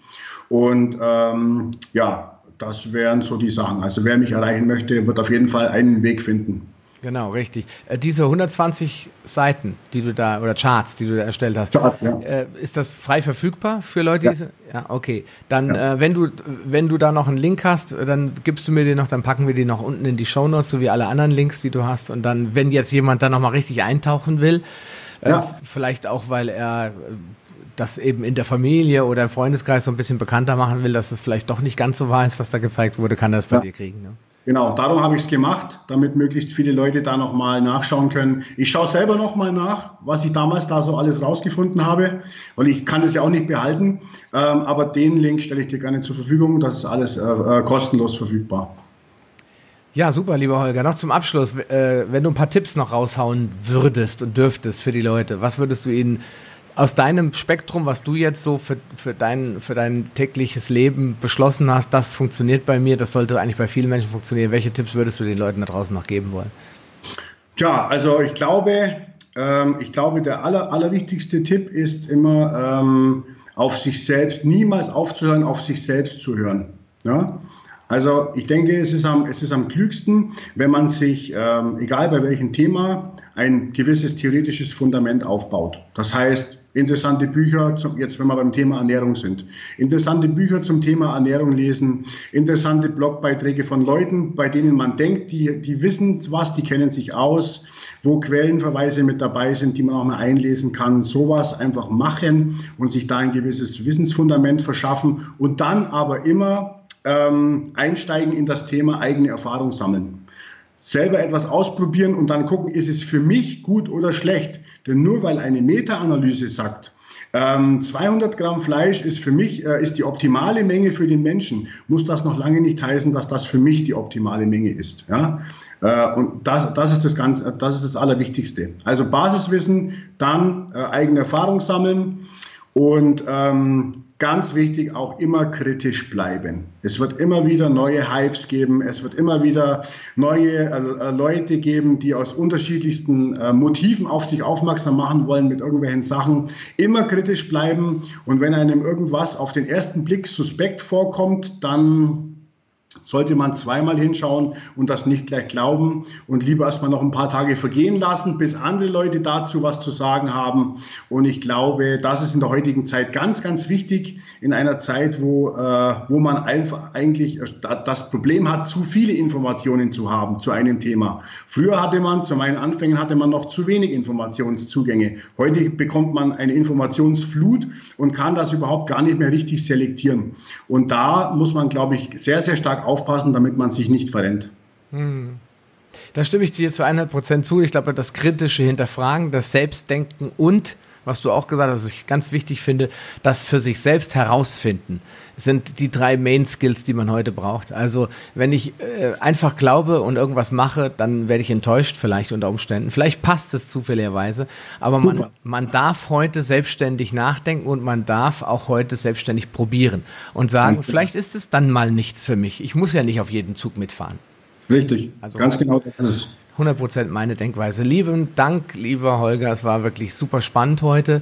Und ähm, ja, das wären so die Sachen. Also wer mich erreichen möchte, wird auf jeden Fall einen Weg finden. Genau, richtig. Äh, diese 120 Seiten, die du da, oder Charts, die du da erstellt hast, Charts, ja. äh, ist das frei verfügbar für Leute? Ja, ja okay. Dann, ja. Äh, wenn du, wenn du da noch einen Link hast, dann gibst du mir den noch, dann packen wir den noch unten in die Show Notes, so wie alle anderen Links, die du hast. Und dann, wenn jetzt jemand da nochmal richtig eintauchen will, äh, vielleicht auch, weil er das eben in der Familie oder im Freundeskreis so ein bisschen bekannter machen will, dass es vielleicht doch nicht ganz so wahr ist, was da gezeigt wurde, kann er das bei ja. dir kriegen. Ne? Genau, darum habe ich es gemacht, damit möglichst viele Leute da nochmal nachschauen können. Ich schaue selber nochmal nach, was ich damals da so alles rausgefunden habe, weil ich kann das ja auch nicht behalten. Ähm, aber den Link stelle ich dir gerne zur Verfügung. Das ist alles äh, äh, kostenlos verfügbar. Ja, super, lieber Holger. Noch zum Abschluss, äh, wenn du ein paar Tipps noch raushauen würdest und dürftest für die Leute, was würdest du ihnen aus deinem Spektrum, was du jetzt so für, für, dein, für dein tägliches Leben beschlossen hast, das funktioniert bei mir, das sollte eigentlich bei vielen Menschen funktionieren. Welche Tipps würdest du den Leuten da draußen noch geben wollen? Ja, also ich glaube, ähm, ich glaube, der aller, allerwichtigste Tipp ist immer, ähm, auf sich selbst, niemals aufzuhören, auf sich selbst zu hören. Ja? Also ich denke, es ist am, es ist am klügsten, wenn man sich, ähm, egal bei welchem Thema, ein gewisses theoretisches Fundament aufbaut. Das heißt, interessante Bücher, zum, jetzt wenn wir beim Thema Ernährung sind, interessante Bücher zum Thema Ernährung lesen, interessante Blogbeiträge von Leuten, bei denen man denkt, die, die wissen was, die kennen sich aus, wo Quellenverweise mit dabei sind, die man auch mal einlesen kann, sowas einfach machen und sich da ein gewisses Wissensfundament verschaffen und dann aber immer ähm, einsteigen in das Thema eigene Erfahrung sammeln selber etwas ausprobieren und dann gucken, ist es für mich gut oder schlecht. Denn nur weil eine Meta-Analyse sagt, ähm, 200 Gramm Fleisch ist für mich äh, ist die optimale Menge für den Menschen, muss das noch lange nicht heißen, dass das für mich die optimale Menge ist. Ja? Äh, und das, das ist das ganz, das ist das Allerwichtigste. Also Basiswissen, dann äh, eigene Erfahrung sammeln und ähm, ganz wichtig, auch immer kritisch bleiben. Es wird immer wieder neue Hypes geben, es wird immer wieder neue äh, äh, Leute geben, die aus unterschiedlichsten äh, Motiven auf sich aufmerksam machen wollen mit irgendwelchen Sachen. Immer kritisch bleiben und wenn einem irgendwas auf den ersten Blick suspekt vorkommt, dann sollte man zweimal hinschauen und das nicht gleich glauben und lieber erstmal noch ein paar Tage vergehen lassen, bis andere Leute dazu was zu sagen haben. Und ich glaube, das ist in der heutigen Zeit ganz, ganz wichtig, in einer Zeit, wo, äh, wo man einfach eigentlich das Problem hat, zu viele Informationen zu haben zu einem Thema. Früher hatte man, zu meinen Anfängen hatte man noch zu wenig Informationszugänge. Heute bekommt man eine Informationsflut und kann das überhaupt gar nicht mehr richtig selektieren. Und da muss man, glaube ich, sehr, sehr stark aufpassen, damit man sich nicht verrennt. Hm. Da stimme ich dir zu 100 Prozent zu. Ich glaube, das kritische Hinterfragen, das Selbstdenken und, was du auch gesagt hast, was ich ganz wichtig finde, das für sich selbst herausfinden sind die drei Main Skills, die man heute braucht. Also wenn ich äh, einfach glaube und irgendwas mache, dann werde ich enttäuscht vielleicht unter Umständen. Vielleicht passt es zufälligerweise, aber man, man darf heute selbstständig nachdenken und man darf auch heute selbstständig probieren und sagen, genau. vielleicht ist es dann mal nichts für mich. Ich muss ja nicht auf jeden Zug mitfahren. Richtig, also, ganz genau das ist es. 100% meine Denkweise. Lieben Dank, lieber Holger. Es war wirklich super spannend heute.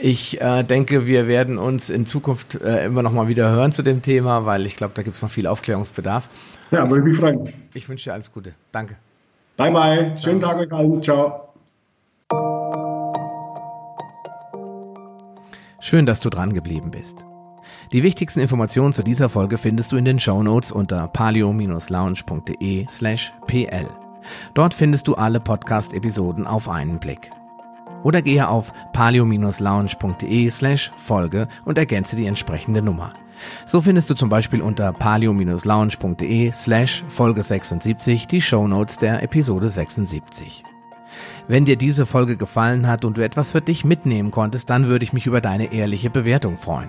Ich äh, denke, wir werden uns in Zukunft äh, immer noch mal wieder hören zu dem Thema, weil ich glaube, da gibt es noch viel Aufklärungsbedarf. Ja, würde mich freuen. Ich wünsche dir alles Gute. Danke. Bye, bye. Schönen Tag euch allen. Ciao. Schön, dass du dran geblieben bist. Die wichtigsten Informationen zu dieser Folge findest du in den Show Notes unter palio-lounge.de slash pl. Dort findest du alle Podcast-Episoden auf einen Blick. Oder gehe auf palio-lounge.de slash Folge und ergänze die entsprechende Nummer. So findest du zum Beispiel unter palio-lounge.de slash Folge 76 die Shownotes der Episode 76. Wenn dir diese Folge gefallen hat und du etwas für dich mitnehmen konntest, dann würde ich mich über deine ehrliche Bewertung freuen.